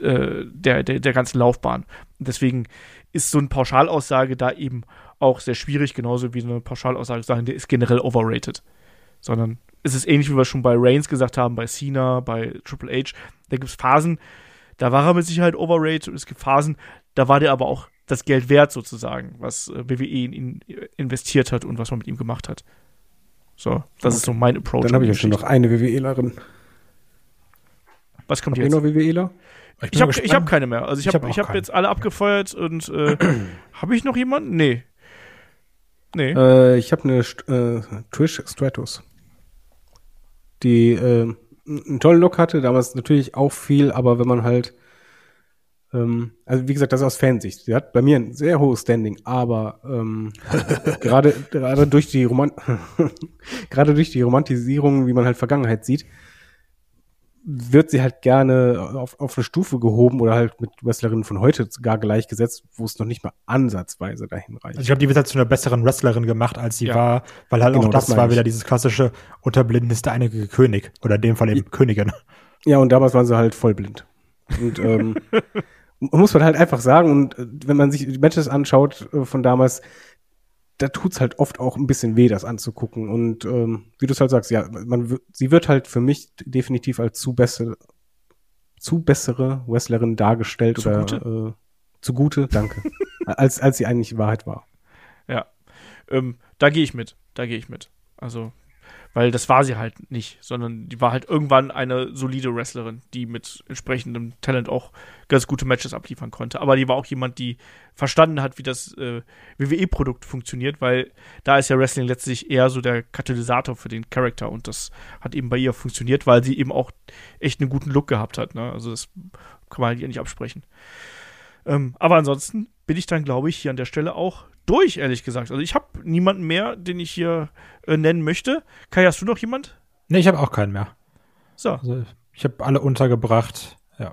äh, der, der, der ganzen Laufbahn. Deswegen ist so eine Pauschalaussage da eben auch sehr schwierig, genauso wie eine Pauschalaussage sagen, der ist generell overrated. Sondern es ist ähnlich, wie wir schon bei Reigns gesagt haben, bei Cena, bei Triple H. Da gibt es Phasen, da war er mit Sicherheit overrated und es gibt Phasen, da war der aber auch das Geld wert sozusagen, was äh, WWE in ihn investiert hat und was man mit ihm gemacht hat. So, das ist so mein Approach. Dann an habe ich ja schon noch eine WWElerin. Was kommt ihr jetzt? noch WWEler? Ich bin habe ich hab keine mehr. Also ich Ich habe hab ich auch hab jetzt alle abgefeuert und äh, habe ich noch jemanden? Nee. Nee. Äh, ich habe eine St äh, Trish Stratus, die äh, einen tollen Look hatte, damals natürlich auch viel, aber wenn man halt, ähm, also wie gesagt, das ist aus Fansicht. Sie hat bei mir ein sehr hohes Standing, aber ähm, gerade gerade durch die Roman gerade durch die Romantisierung, wie man halt Vergangenheit sieht, wird sie halt gerne auf, auf eine Stufe gehoben oder halt mit Wrestlerinnen von heute gar gleichgesetzt, wo es noch nicht mal ansatzweise dahin reicht. Also ich glaube, die wird halt zu einer besseren Wrestlerin gemacht, als sie Ja. war, weil halt Genau, auch das das, war ich. wieder dieses klassische Unterblinden ist der einige König. Oder in dem Fall eben Königin. Ja, und damals waren sie halt voll blind. Und ähm, muss man halt einfach sagen, und äh, wenn man sich die Matches anschaut äh, von damals, da tut's halt oft auch ein bisschen weh, das anzugucken. Und ähm, wie du es halt sagst, ja, man, sie wird halt für mich definitiv als zu bessere, zu bessere Wrestlerin dargestellt Zugute? oder äh, zugute, danke, als als sie eigentlich in Wahrheit war. Ja. Ähm, da gehe ich mit. Da gehe ich mit. Also, Weil das war sie halt nicht, sondern die war halt irgendwann eine solide Wrestlerin, die mit entsprechendem Talent auch ganz gute Matches abliefern konnte. Aber die war auch jemand, die verstanden hat, wie das äh, WWE-Produkt funktioniert, weil da ist ja Wrestling letztlich eher so der Katalysator für den Charakter und das hat eben bei ihr funktioniert, weil sie eben auch echt einen guten Look gehabt hat. Ne? Also das kann man halt ihr nicht absprechen. Ähm, aber ansonsten bin ich dann, glaube ich, hier an der Stelle auch durch, ehrlich gesagt. Also ich habe niemanden mehr, den ich hier äh, nennen möchte. Kai, hast du noch jemand? Nee, ich habe auch keinen mehr. So. Also ich habe alle untergebracht. Ja.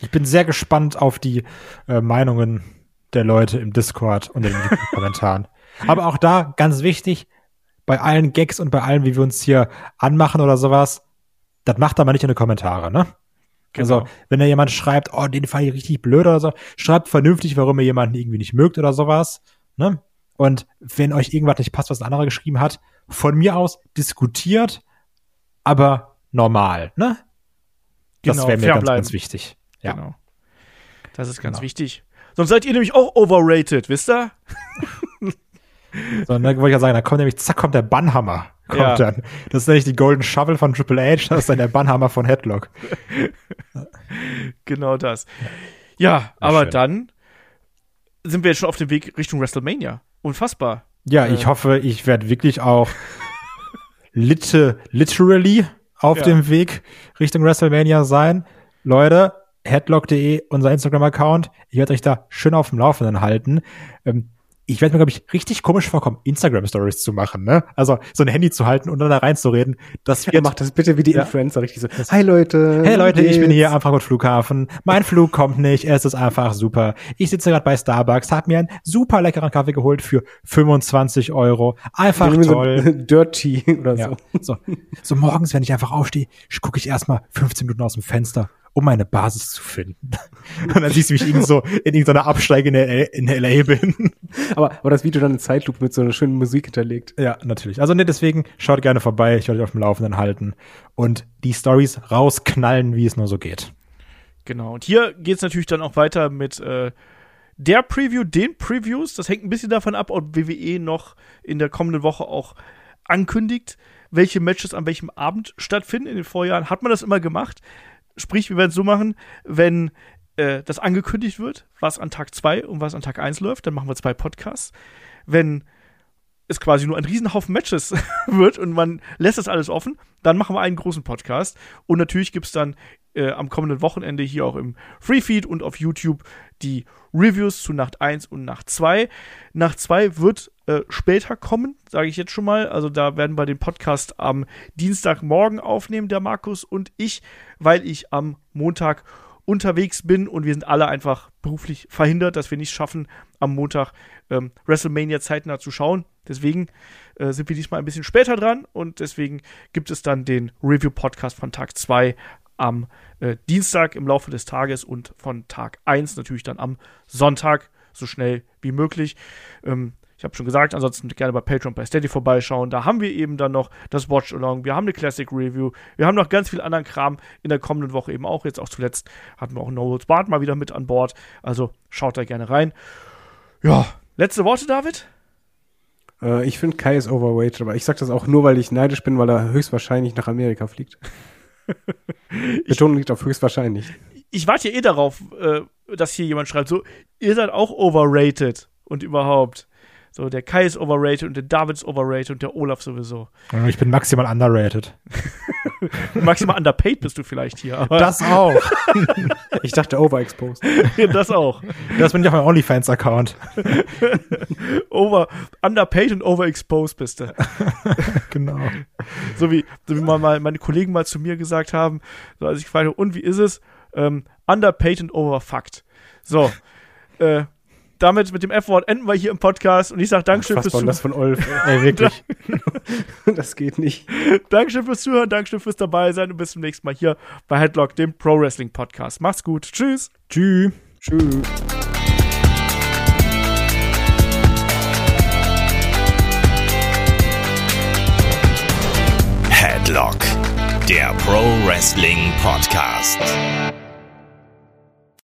Ich bin sehr gespannt auf die äh, Meinungen der Leute im Discord und in den Kommentaren. Aber auch da ganz wichtig, bei allen Gags und bei allem, wie wir uns hier anmachen oder sowas, das macht aber nicht in die Kommentare, ne? Genau. Also, wenn da jemand schreibt, oh, den fand ich richtig blöd oder so, schreibt vernünftig, warum ihr jemanden irgendwie nicht mögt oder sowas, ne? Und wenn euch irgendwas nicht passt, was ein anderer geschrieben hat, von mir aus diskutiert, aber normal, ne? Das Genau, wäre mir ganz, ganz wichtig. Ja. Genau. Das ist ganz Genau. wichtig. Sonst seid ihr nämlich auch overrated, wisst ihr? So, dann wollte ich ja sagen, dann kommt nämlich, zack, kommt der Bannhammer. Kommt Ja. dann. Das ist nämlich die Golden Shovel von Triple H, das ist dann der Bannhammer von Headlock. Genau das. Ja, aber schön. dann sind wir jetzt schon auf dem Weg Richtung WrestleMania. Unfassbar. Ja, ich hoffe, ich werde wirklich auch lite, literally auf Ja. dem Weg Richtung WrestleMania sein. Leute, headlock.de, unser Instagram-Account. Ich werde euch da schön auf dem Laufenden halten. Ähm, ich werde mir, glaube ich, richtig komisch vorkommen, Instagram-Stories zu machen, ne? Also so ein Handy zu halten und dann da reinzureden. Das Ja, wird mach das bitte wie die Ja. Influencer richtig so. Hi Leute. Hey Leute, ich bin geht's? hier am Frankfurt Flughafen. Mein Flug kommt nicht, es ist einfach super. Ich sitze gerade bei Starbucks, habe mir einen super leckeren Kaffee geholt für 25 Euro. Einfach Irgendwie so toll. Dirty oder Ja. so. So, so morgens, wenn ich einfach aufstehe, gucke ich erstmal 15 Minuten aus dem Fenster, um meine Basis zu finden. Und dann siehst du, wie ich irgend so in irgendeiner Absteige in, L- in LA bin. Aber, aber das Video dann in Zeitlupe mit so einer schönen Musik hinterlegt. Ja, natürlich. Also ne, deswegen schaut gerne vorbei, ich werde euch auf dem Laufenden halten und die Stories rausknallen, wie es nur so geht. Genau. Und hier geht es natürlich dann auch weiter mit äh, der Preview, den Previews. Das hängt ein bisschen davon ab, ob WWE noch in der kommenden Woche auch ankündigt, welche Matches an welchem Abend stattfinden. In den Vorjahren hat man das immer gemacht. Sprich, wir werden es so machen, wenn äh, das angekündigt wird, was an Tag 2 und was an Tag 1 läuft, dann machen wir zwei Podcasts. Wenn es quasi nur ein Riesenhaufen Matches wird und man lässt das alles offen, dann machen wir einen großen Podcast. Und natürlich gibt es dann äh, am kommenden Wochenende hier auch im Freefeed und auf YouTube die Reviews zu Nacht 1 und Nacht 2. Nacht 2 wird äh, später kommen, sage ich jetzt schon mal. Also da werden wir den Podcast am Dienstagmorgen aufnehmen, der Markus und ich, weil ich am Montag unterwegs bin und wir sind alle einfach beruflich verhindert, dass wir nicht schaffen, am Montag ähm, WrestleMania zeitnah zu schauen. Deswegen äh, sind wir diesmal ein bisschen später dran und deswegen gibt es dann den Review-Podcast von Tag 2 am äh, Dienstag im Laufe des Tages und von Tag 1 natürlich dann am Sonntag, so schnell wie möglich. Ähm, ich habe schon gesagt, ansonsten gerne bei Patreon, bei Steady vorbeischauen. Da haben wir eben dann noch das Watch Along, wir haben eine Classic Review, wir haben noch ganz viel anderen Kram in der kommenden Woche eben auch. Jetzt auch zuletzt hatten wir auch Noels Bart mal wieder mit an Bord. Also schaut da gerne rein. Ja, letzte Worte, David? Äh, ich finde Kai ist overweight, aber ich sag das auch nur, weil ich neidisch bin, weil er höchstwahrscheinlich nach Amerika fliegt. Betonung liegt auf höchstwahrscheinlich. Ich warte ja eh darauf, äh, dass hier jemand schreibt, so, ihr seid auch overrated und überhaupt. So, der Kai ist overrated und der David ist overrated und der Olaf sowieso. Ich bin maximal underrated. Maximal underpaid bist du vielleicht hier, aber Das auch. Ich dachte overexposed. das auch. Das bin ich auf meinem OnlyFans-Account. Over, underpaid und overexposed bist du. Genau. So wie, so wie mal, meine Kollegen mal zu mir gesagt haben, so als ich fragte, und wie ist es? Ähm, underpaid und overfucked. So, äh, damit mit dem F-Wort enden wir hier im Podcast und ich sage Dankeschön fürs, und das von Olf. Ey, wirklich. das geht nicht. Dankeschön fürs Zuhören, Dankeschön fürs dabei sein und bis zum nächsten Mal hier bei Headlock, dem Pro Wrestling Podcast. Macht's gut. Tschüss. Tschüss. Tschüss. Headlock, der Pro Wrestling Podcast.